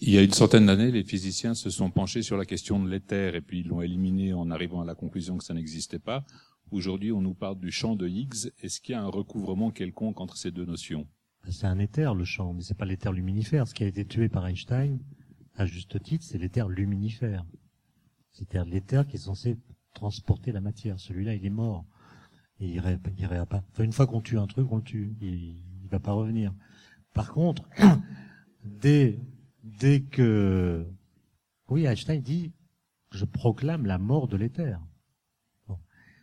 Il y a une centaine d'années, les physiciens se sont penchés sur la question de l'éther et puis ils l'ont éliminé en arrivant à la conclusion que ça n'existait pas. Aujourd'hui, on nous parle du champ de Higgs. Est-ce qu'il y a un recouvrement quelconque entre ces deux notions? Ben, C'est un éther le champ, mais c'est pas l'éther luminifère. Ce qui a été tué par Einstein, à juste titre, c'est l'éther luminifère. C'est-à-dire l'éther qui est censé transporter la matière. Celui-là, il est mort. Il ré- pas. Enfin, une fois qu'on tue un truc, on le tue. Il, il va pas revenir. Par contre, (coughs) dès, dès que, oui, Einstein dit, je proclame la mort de l'éther.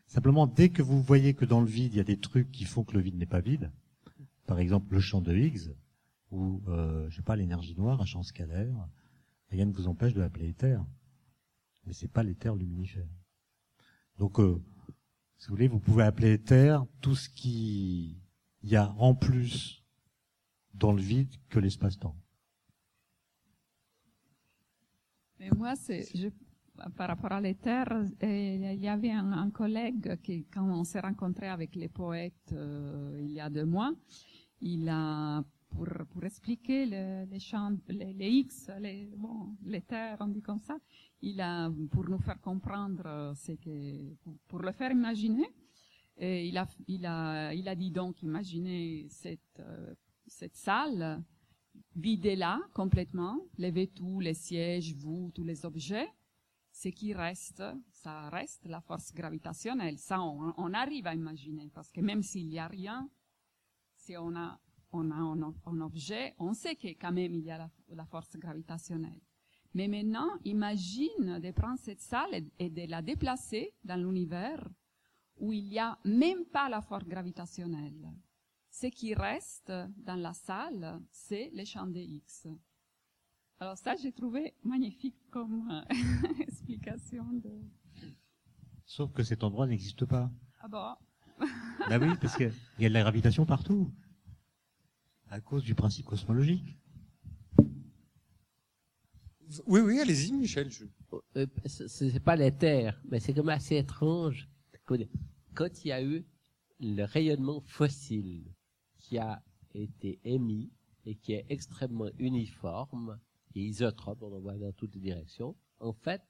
Simplement, dès que vous voyez que dans le vide, il y a des trucs qui font que le vide n'est pas vide, par exemple le champ de Higgs, ou, euh, je sais pas, l'énergie noire, un champ scalaire, rien ne vous empêche de l'appeler éther. Mais c'est pas l'éther luminifère. Donc, euh, si vous voulez, vous pouvez appeler éther tout ce qui y a en plus dans le vide que l'espace-temps. Mais moi, c'est, par rapport à l'éther, euh, il y avait un, collègue qui, quand on s'est rencontré avec les poètes euh, il y a deux mois, il a, pour, expliquer le- les champs, les, les X, les, l'éther, on dit comme ça, il a, pour nous faire comprendre, euh, c'est que, pour, le faire imaginer, il a dit donc, imaginez cette, euh, cette salle, videz-la complètement, levez tout, les sièges, vous, tous les objets. Ce qui reste, ça reste la force gravitationnelle. Ça, on, arrive à imaginer, parce que même s'il n'y a rien, si on a, un objet, on sait que quand même il y a la, la force gravitationnelle. Mais maintenant, imagine de prendre cette salle et, et de la déplacer dans l'univers où il n'y a même pas la force gravitationnelle. Ce qui reste dans la salle, c'est les champs de X. Alors ça, j'ai trouvé magnifique comme euh, (laughs) explication de... Sauf que cet endroit n'existe pas. Ah bon (laughs) Bah oui, parce qu'il y a de la gravitation partout. À cause du principe cosmologique. Oui, oui, allez-y, Michel. je- Euh, c'est pas l'éther, mais c'est comme assez étrange. Quand il y a eu le rayonnement fossile qui a été émis et qui est extrêmement uniforme et isotrope, on en voit dans toutes les directions, en fait,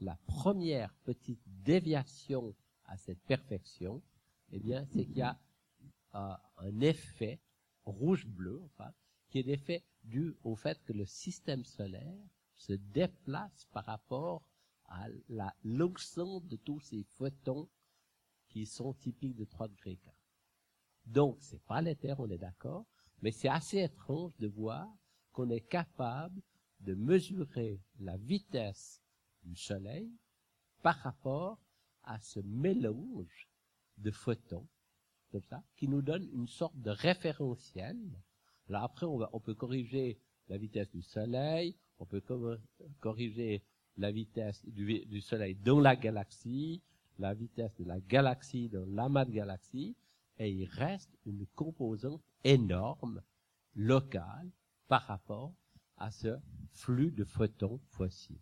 la première petite déviation à cette perfection, eh bien, c'est qu'il y a euh, un effet rouge-bleu, enfin, qui est l'effet dû au fait que le système solaire se déplace par rapport à la longueur de tous ces photons qui sont typiques de 3 degrés K. Donc, c'est pas l'éther, on est d'accord, mais c'est assez étrange de voir qu'on est capable de mesurer la vitesse du Soleil par rapport à ce mélange de photons, comme ça, qui nous donne une sorte de référentiel. Là, après, on, va, on peut corriger la vitesse du Soleil, on peut corriger la vitesse du, Soleil dans la galaxie, la vitesse de la galaxie dans l'amas de galaxies, et il reste une composante énorme, locale, par rapport à ce flux de photons fossiles.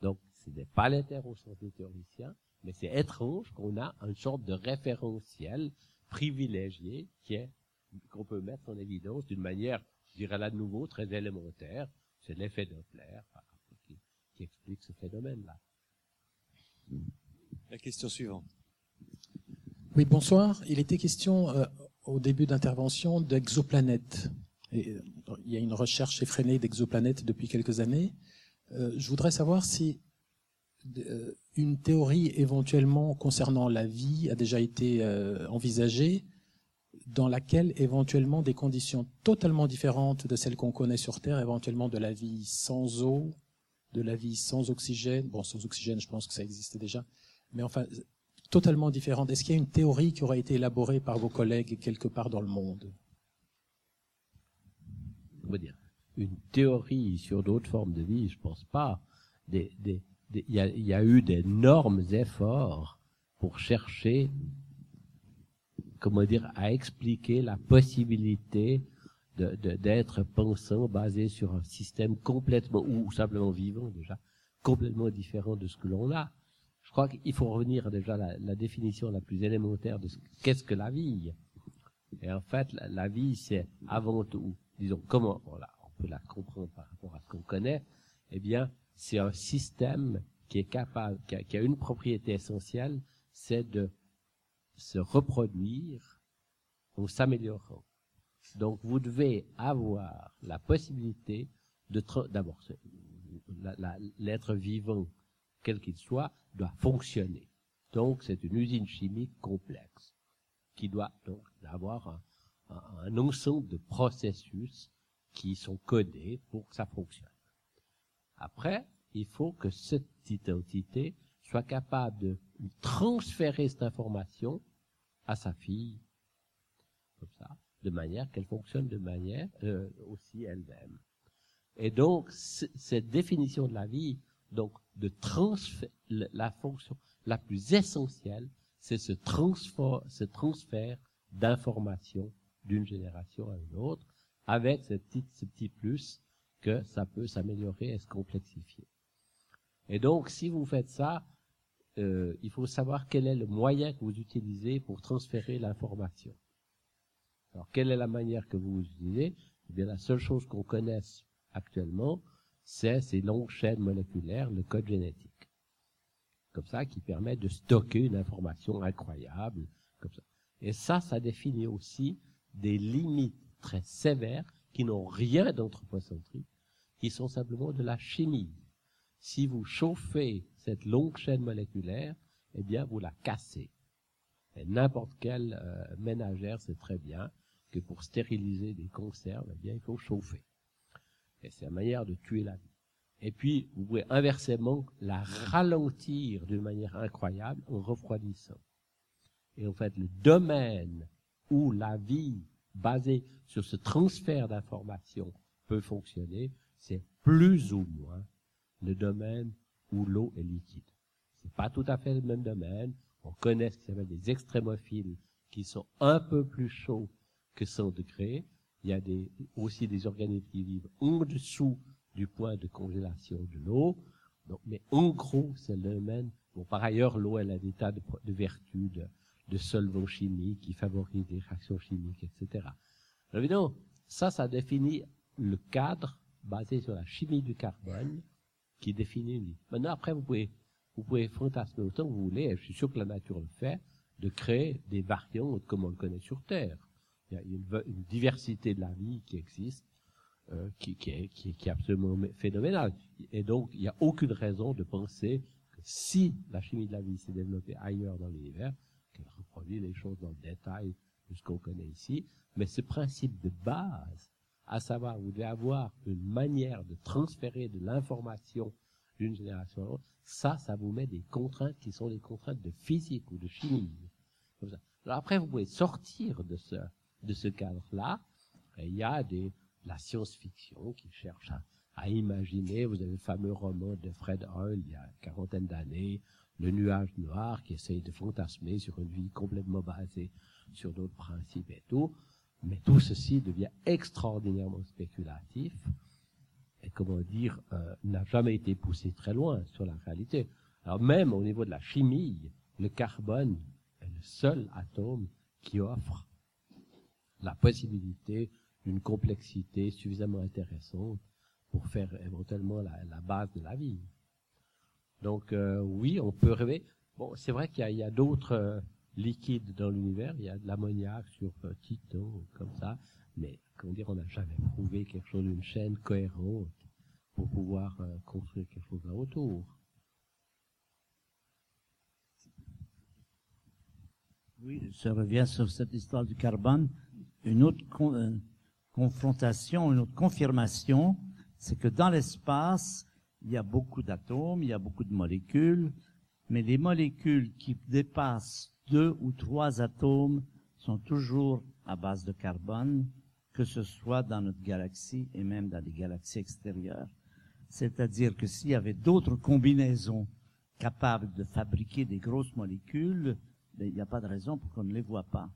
Donc, ce n'est pas sens des théoriciens, mais c'est étrange qu'on a une sorte de référentiel privilégié qui est qu'on peut mettre en évidence d'une manière, je dirais là de nouveau, très élémentaire. C'est l'effet Doppler qui, qui explique ce phénomène-là. La question suivante. Oui, bonsoir. Il était question euh, au début d'intervention d'exoplanètes. Euh, il y a une recherche effrénée d'exoplanètes depuis quelques années. Euh, je voudrais savoir si euh, une théorie éventuellement concernant la vie a déjà été envisagée dans laquelle éventuellement des conditions totalement différentes de celles qu'on connaît sur Terre, éventuellement de la vie sans eau, de la vie sans oxygène, bon sans oxygène je pense que ça existait déjà, mais enfin totalement différente. Est-ce qu'il y a une théorie qui aura été élaborée par vos collègues quelque part dans le monde? On dire une théorie sur d'autres formes de vie, je pense pas. Des, des, il y, a, eu d'énormes efforts pour chercher, comment dire, à expliquer la possibilité d'être de, pensant basé sur un système complètement, ou simplement vivant déjà, complètement différent de ce que l'on a. Je crois qu'il faut revenir déjà à la, définition la plus élémentaire de qu'est-ce que la vie. Et en fait, la vie, c'est avant tout, disons, comment, on peut la comprendre par rapport à ce qu'on connaît, eh bien, c'est un système qui est capable, qui a, une propriété essentielle, c'est de se reproduire en s'améliorant. Donc vous devez avoir la possibilité de d'abord l'être vivant, quel qu'il soit, doit fonctionner. Donc c'est une usine chimique complexe qui doit donc avoir un, un ensemble de processus qui sont codés pour que ça fonctionne. Après, il faut que cette petite entité soit capable de transférer cette information à sa fille, comme ça, de manière qu'elle fonctionne de manière euh, aussi elle-même. Et donc, cette définition de la vie, donc de transfert, la fonction la plus essentielle, c'est ce transfert, ce transfert d'informations d'une génération à une autre, avec ce petit, plus que ça peut s'améliorer et se complexifier. Et donc, si vous faites ça, euh, il faut savoir quel est le moyen que vous utilisez pour transférer l'information. Alors, quelle est la manière que vous utilisez? Eh bien, la seule chose qu'on connaisse actuellement, c'est ces longues chaînes moléculaires, le code génétique. Comme ça, qui permet de stocker une information incroyable, comme ça. Et ça, ça définit aussi des limites très sévères qui n'ont rien d'anthropocentrique, qui sont simplement de la chimie. Si vous chauffez cette longue chaîne moléculaire, eh bien, vous la cassez. Et n'importe quelle euh, ménagère sait très bien que pour stériliser des conserves, eh bien, il faut chauffer. Et c'est la manière de tuer la vie. Et puis, vous pouvez inversement la ralentir d'une manière incroyable en refroidissant. Et en fait, le domaine où la vie basée sur ce transfert d'informations peut fonctionner, c'est plus ou moins le domaine où l'eau est liquide. C'est pas tout à fait le même domaine. On connaît ce qui s'appelle des extrémophiles qui sont un peu plus chauds que 100 degrés. Il y a des, aussi des organismes qui vivent en dessous du point de congélation de l'eau. Donc, mais en gros, c'est le domaine. Bon, par ailleurs, l'eau, elle a des tas de, de vertus, de, de solvants chimiques qui favorisent les réactions chimiques, etc. Alors, évidemment, ça, ça définit le cadre basé sur la chimie du carbone qui définit une vie. Maintenant, après, vous pouvez vous pouvez fantasmer autant que vous voulez, et je suis sûr que la nature le fait, de créer des variantes comme on le connaît sur Terre. Il y a une, diversité de la vie qui existe, euh, qui, est, qui, qui, est, absolument phénoménale. Et donc, il n'y a aucune raison de penser que si la chimie de la vie s'est développée ailleurs dans l'univers, reproduit les choses dans le détail de ce qu'on connaît ici. Mais ce principe de base, à savoir, vous devez avoir une manière de transférer de l'information d'une génération à l'autre, ça, ça vous met des contraintes qui sont des contraintes de physique ou de chimie. Alors après, vous pouvez sortir de ce, de ce cadre-là. Il y a des, la science-fiction qui cherche à, à, imaginer. Vous avez le fameux roman de Fred Hoyle il y a une quarantaine d'années, Le nuage noir, qui essaye de fantasmer sur une vie complètement basée sur d'autres principes et tout. Mais tout ceci devient extraordinairement spéculatif et comment dire, euh, n'a jamais été poussé très loin sur la réalité. Alors même au niveau de la chimie, le carbone est le seul atome qui offre la possibilité d'une complexité suffisamment intéressante pour faire éventuellement la, la base de la vie. Donc euh, oui, on peut rêver. Bon, c'est vrai qu'il y a, d'autres euh, liquides dans l'univers. Il y a de l'ammoniac sur euh, Titan, comme ça. Mais comment dire, on n'a jamais prouvé quelque chose d'une chaîne cohérente pour pouvoir construire quelque chose là autour. Oui, je reviens sur cette histoire du carbone. Une autre con, confrontation, une autre confirmation, c'est que dans l'espace, il y a beaucoup d'atomes, il y a beaucoup de molécules, mais les molécules qui dépassent deux ou trois atomes sont toujours à base de carbone, que ce soit dans notre galaxie et même dans les galaxies extérieures. C'est-à-dire que s'il y avait d'autres combinaisons capables de fabriquer des grosses molécules, ben, il n'y a pas de raison pour qu'on ne les voit pas.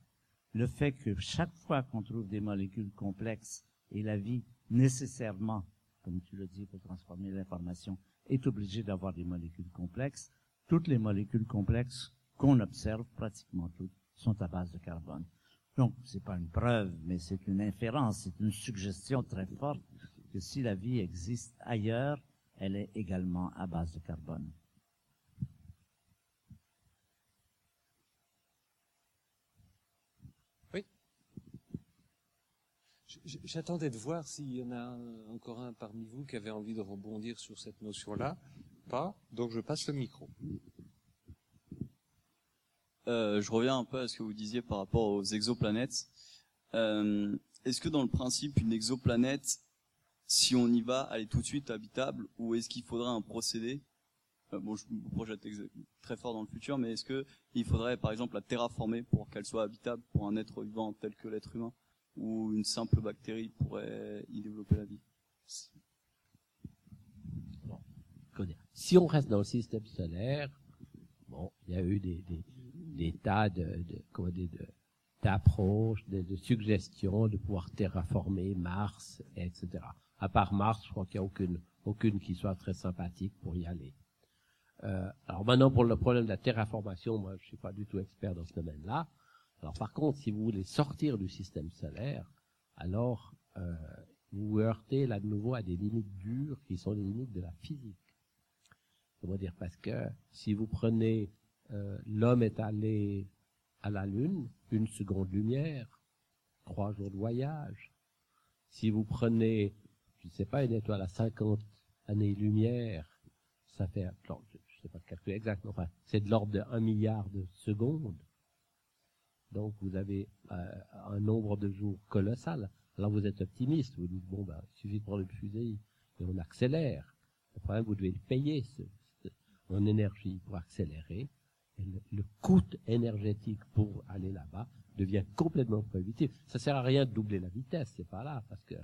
Le fait que chaque fois qu'on trouve des molécules complexes et la vie nécessairement, comme tu le dis, pour transformer l'information, est obligée d'avoir des molécules complexes, toutes les molécules complexes qu'on observe, pratiquement toutes, sont à base de carbone. Donc, c'est pas une preuve, mais c'est une inférence, c'est une suggestion très forte que si la vie existe ailleurs, elle est également à base de carbone. Oui. J'attendais de voir s'il y en a encore un parmi vous qui avait envie de rebondir sur cette notion-là. Pas. Donc je passe le micro. Euh, je reviens un peu à ce que vous disiez par rapport aux exoplanètes. Euh, Est-ce que dans le principe, une exoplanète, si on y va, elle est tout de suite habitable, ou est-ce qu'il faudrait un procédé? Euh, Bon, je me projette très fort dans le futur, mais est-ce que il faudrait, par exemple, la terraformer pour qu'elle soit habitable pour un être vivant tel que l'être humain, ou une simple bactérie pourrait y développer la vie Si on reste dans le système solaire, bon, il y a eu des, tas de, de, de, d'approches, de, suggestions de pouvoir terraformer Mars, etc. À part Mars, je crois qu'il n'y a aucune, qui soit très sympathique pour y aller. Euh, alors maintenant, pour le problème de la terraformation, moi, je suis pas du tout expert dans ce domaine-là. Alors par contre, si vous voulez sortir du système solaire, alors euh, vous vous heurtez là de nouveau à des limites dures qui sont les limites de la physique. Comment dire Parce que si vous prenez euh, l'homme est allé à la Lune, une seconde lumière, trois jours de voyage. Si vous prenez, je ne sais pas, une étoile à 50 années-lumière, ça fait, je ne sais pas le calcul exact, mais c'est de l'ordre de 1 milliard de secondes. Donc vous avez euh, un nombre de jours colossal. Alors vous êtes optimiste, vous dites, bon, ben, il suffit de prendre une fusée et on accélère. Le problème, vous devez le payer en énergie pour accélérer le, le, coût énergétique pour aller là-bas devient complètement prohibitif. Ça sert à rien de doubler la vitesse, c'est pas là, parce que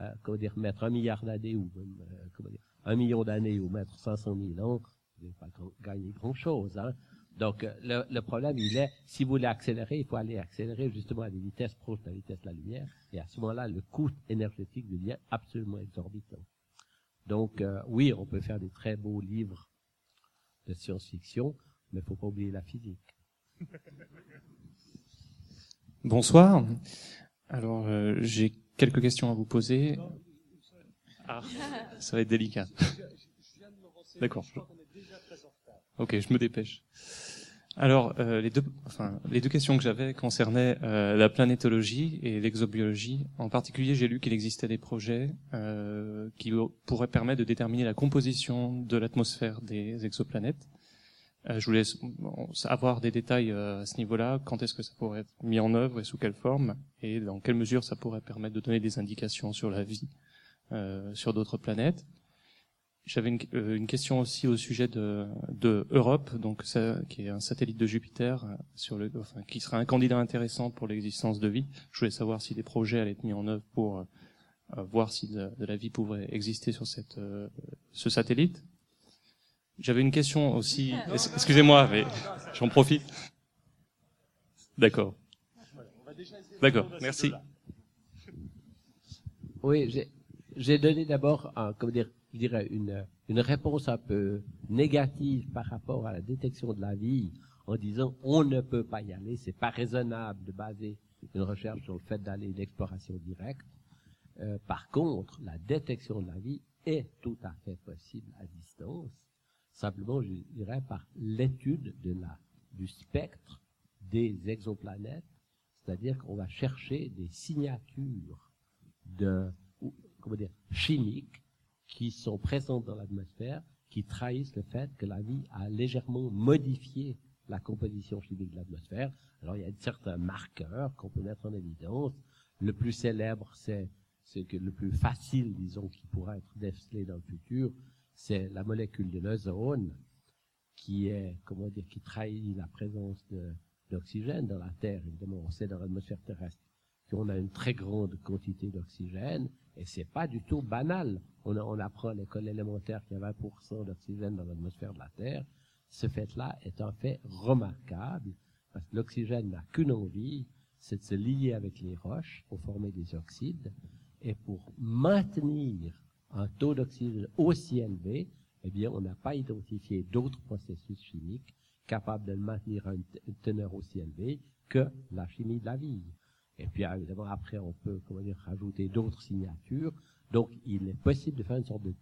euh, comment dire mettre un milliard d'années ou même, euh, dire un million d'années ou mettre 500 000 ans, vous n'allez pas gagner grand-chose. Hein. Donc euh, le, le, problème il est, si vous voulez accélérer, il faut aller accélérer justement à des vitesses proches de la vitesse de la lumière, et à ce moment-là, le coût énergétique devient absolument exorbitant. Donc euh, oui, on peut faire des très beaux livres de science-fiction, mais il faut pas oublier la physique. (laughs) Bonsoir. Alors, euh, j'ai quelques questions à vous poser. Ah, ça va être délicat. D'accord. Ok, je me dépêche. Alors, euh, les, deux, enfin, les deux questions que j'avais concernaient euh, la planétologie et l'exobiologie. En particulier, j'ai lu qu'il existait des projets euh, qui pourraient permettre de déterminer la composition de l'atmosphère des exoplanètes. Euh, je voulais avoir des détails euh, à ce niveau-là. Quand est-ce que ça pourrait être mis en œuvre et sous quelle forme? Et dans quelle mesure ça pourrait permettre de donner des indications sur la vie euh, sur d'autres planètes? J'avais une, euh, une, question aussi au sujet de, de Europe, donc ça, qui est un satellite de Jupiter, euh, sur le, enfin, qui sera un candidat intéressant pour l'existence de vie. Je voulais savoir si des projets allaient être mis en œuvre pour euh, voir si de, de, la vie pouvait exister sur cette, euh, ce satellite. J'avais une question aussi. Excusez-moi, mais j'en profite. D'accord. D'accord. Merci. Oui, j'ai donné d'abord, comment dire, je dirais, une, une réponse un peu négative par rapport à la détection de la vie en disant on ne peut pas y aller, c'est pas raisonnable de baser une recherche sur le fait d'aller l'exploration directe. Euh, par contre, la détection de la vie est tout à fait possible à distance, simplement, je dirais, par l'étude de la, du spectre des exoplanètes, c'est-à-dire qu'on va chercher des signatures de, comment dire, chimiques qui sont présentes dans l'atmosphère, qui trahissent le fait que la vie a légèrement modifié la composition chimique de l'atmosphère. Alors il y a certains marqueurs qu'on peut mettre en évidence. Le plus célèbre, c'est le plus facile, disons, qui pourra être décelé dans le futur, c'est la molécule de l'ozone, qui est, comment dire, qui trahit la présence d'oxygène dans la Terre. Évidemment, on sait dans l'atmosphère terrestre qu'on a une très grande quantité d'oxygène, et c'est pas du tout banal. On, apprend à l'école élémentaire qu'il y a 20% d'oxygène dans l'atmosphère de la Terre. Ce fait-là est un fait remarquable, parce que l'oxygène n'a qu'une envie, c'est de se lier avec les roches pour former des oxydes, et pour maintenir un taux d'oxygène aussi élevé, eh bien, on n'a pas identifié d'autres processus chimiques capables de maintenir une teneur aussi élevée que la chimie de la vie. Et puis, évidemment, après, on peut, comment dire, rajouter d'autres signatures. Donc, il est possible de faire une sorte de,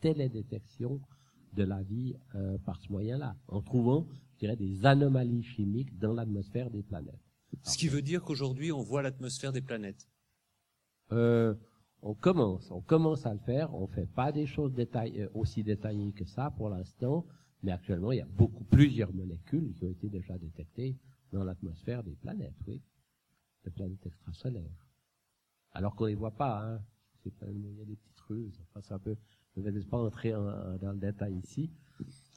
télédétection de la vie euh, par ce moyen-là, en trouvant, je dirais, des anomalies chimiques dans l'atmosphère des planètes. Ce qui veut dire qu'aujourd'hui, on voit l'atmosphère des planètes. Euh, on commence, on commence à le faire. On fait pas des choses détaillées, euh, aussi détaillées que ça pour l'instant, mais actuellement, il y a beaucoup, plusieurs molécules qui ont été déjà détectées dans l'atmosphère des planètes, oui de planètes extrasolaires. Alors qu'on les voit pas, hein. Il y a des petites ruses. Enfin, c'est un peu, je ne vais pas entrer dans le détail ici.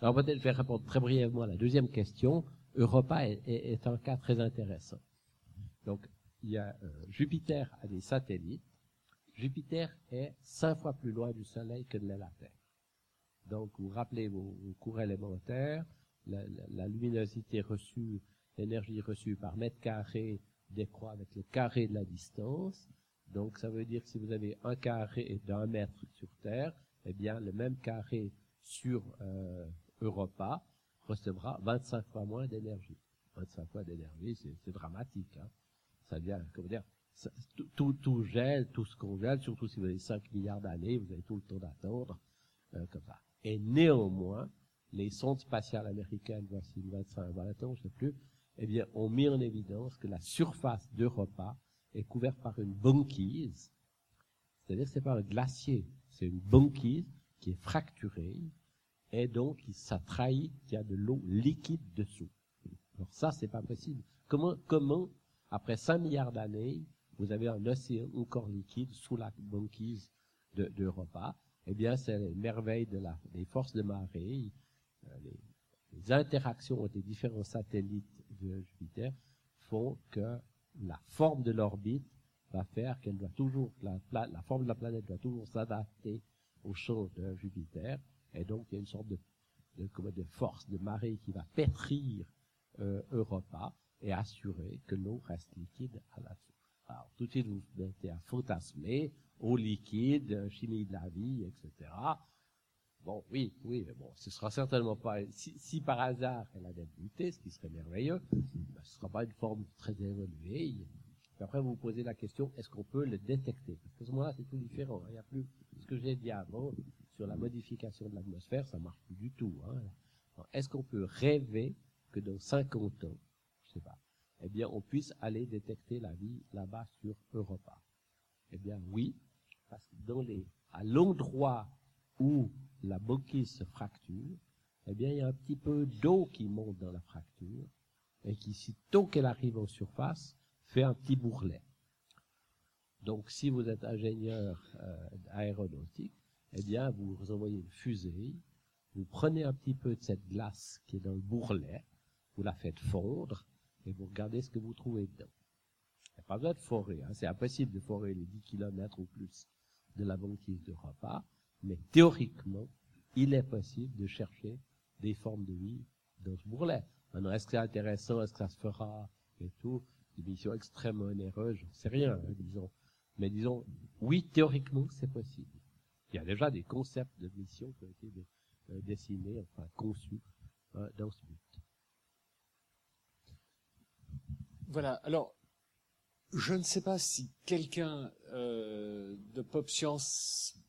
Alors peut-être je vais répondre très brièvement à la deuxième question. Europa est, un cas très intéressant. Donc, il y a euh, Jupiter a des satellites. Jupiter est cinq fois plus loin du Soleil que de la Terre. Donc, vous rappelez vos, vos cours élémentaires, la luminosité reçue, l'énergie reçue par mètre carré décroît avec le carré de la distance. Donc ça veut dire que si vous avez un carré d'un mètre sur Terre, eh bien le même carré sur euh, Europa recevra 25 fois moins d'énergie. 25 fois d'énergie, c'est dramatique. Hein. Ça vient, comment dire, tout, tout, gèle, tout se congèle, surtout si vous avez 5 milliards d'années, vous avez tout le temps d'attendre, euh, comme ça. Et néanmoins, les sondes spatiales américaines, voici 25, 20 ans, je sais plus, eh bien, on met en évidence que la surface d'Europa est couverte par une banquise, c'est-à-dire que c'est pas un glacier, c'est une banquise qui est fracturée, et donc ça trahit qu'il y a de l'eau liquide dessous. Alors ça, c'est pas possible. Comment, comment, après 5 milliards d'années, vous avez un océan encore liquide sous la banquise d'Europa Eh bien, c'est les merveilles des forces de marée, euh, les, les interactions entre les différents satellites de Jupiter font que la forme de l'orbite va faire qu'elle doit toujours, la, forme de la planète doit toujours s'adapter au champ de Jupiter, et donc il y a une sorte de force de marée qui va pétrir euh, Europa et assurer que l'eau reste liquide à la source. Alors tout de suite vous mettez à fantasmer, eau liquide, chimie de la vie, etc. Bon, oui, oui, mais bon, ce sera certainement pas, si, par hasard elle a débuté, ce qui serait merveilleux, ben, ce sera pas une forme très évoluée. Puis après, vous vous posez la question, est-ce qu'on peut le détecter? Parce qu'à ce moment-là, c'est tout différent. Hein. Il y a plus, ce que j'ai dit avant, sur la modification de l'atmosphère, ça marche plus du tout. Hein. Est-ce qu'on peut rêver que dans 50 ans, je sais pas, eh bien, on puisse aller détecter la vie là-bas sur Europa? Eh bien, oui, parce que dans les, à l'endroit où la banquise se fracture, eh bien, il y a un petit peu d'eau qui monte dans la fracture et qui, sitôt qu'elle arrive en surface, fait un petit bourrelet. Donc, si vous êtes ingénieur euh, aéronautique, eh bien, vous envoyez une fusée, vous prenez un petit peu de cette glace qui est dans le bourrelet, vous la faites fondre, et vous regardez ce que vous trouvez dedans. Il n'y a pas besoin de forer, hein. c'est impossible de forer les 10 km ou plus de la banquise de repas, mais théoriquement, il est possible de chercher des formes de vie dans ce bourrelet. Maintenant, est-ce que c'est intéressant, est-ce que ça se fera, et tout, des missions extrêmement onéreuses, j'en sais rien, hein, disons. Mais disons, oui, théoriquement, c'est possible. Il y a déjà des concepts de missions qui ont été euh, dessinés, enfin conçus euh, dans ce but. Voilà. Alors, je ne sais pas si quelqu'un euh, de Pop Science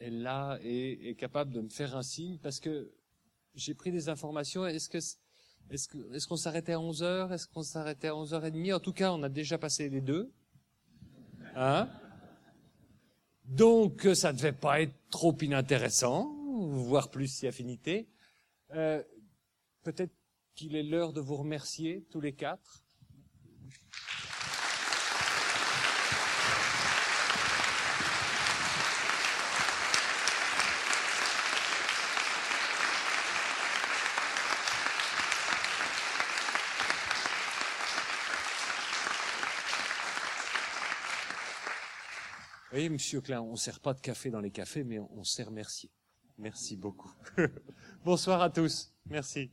est là et est capable de me faire un signe parce que j'ai pris des informations. Est-ce que est-ce qu'on s'arrêtait à 11 heures? Est-ce qu'on s'arrêtait à 11h30 En tout cas, on a déjà passé les deux. Hein? Donc, ça ne devait pas être trop inintéressant, voire plus si affinité. Euh, Peut-être qu'il est l'heure de vous remercier tous les quatre. Voyez, Monsieur Klein, on ne sert pas de café dans les cafés, mais on sait remercier. Merci beaucoup. (laughs) Bonsoir à tous. Merci.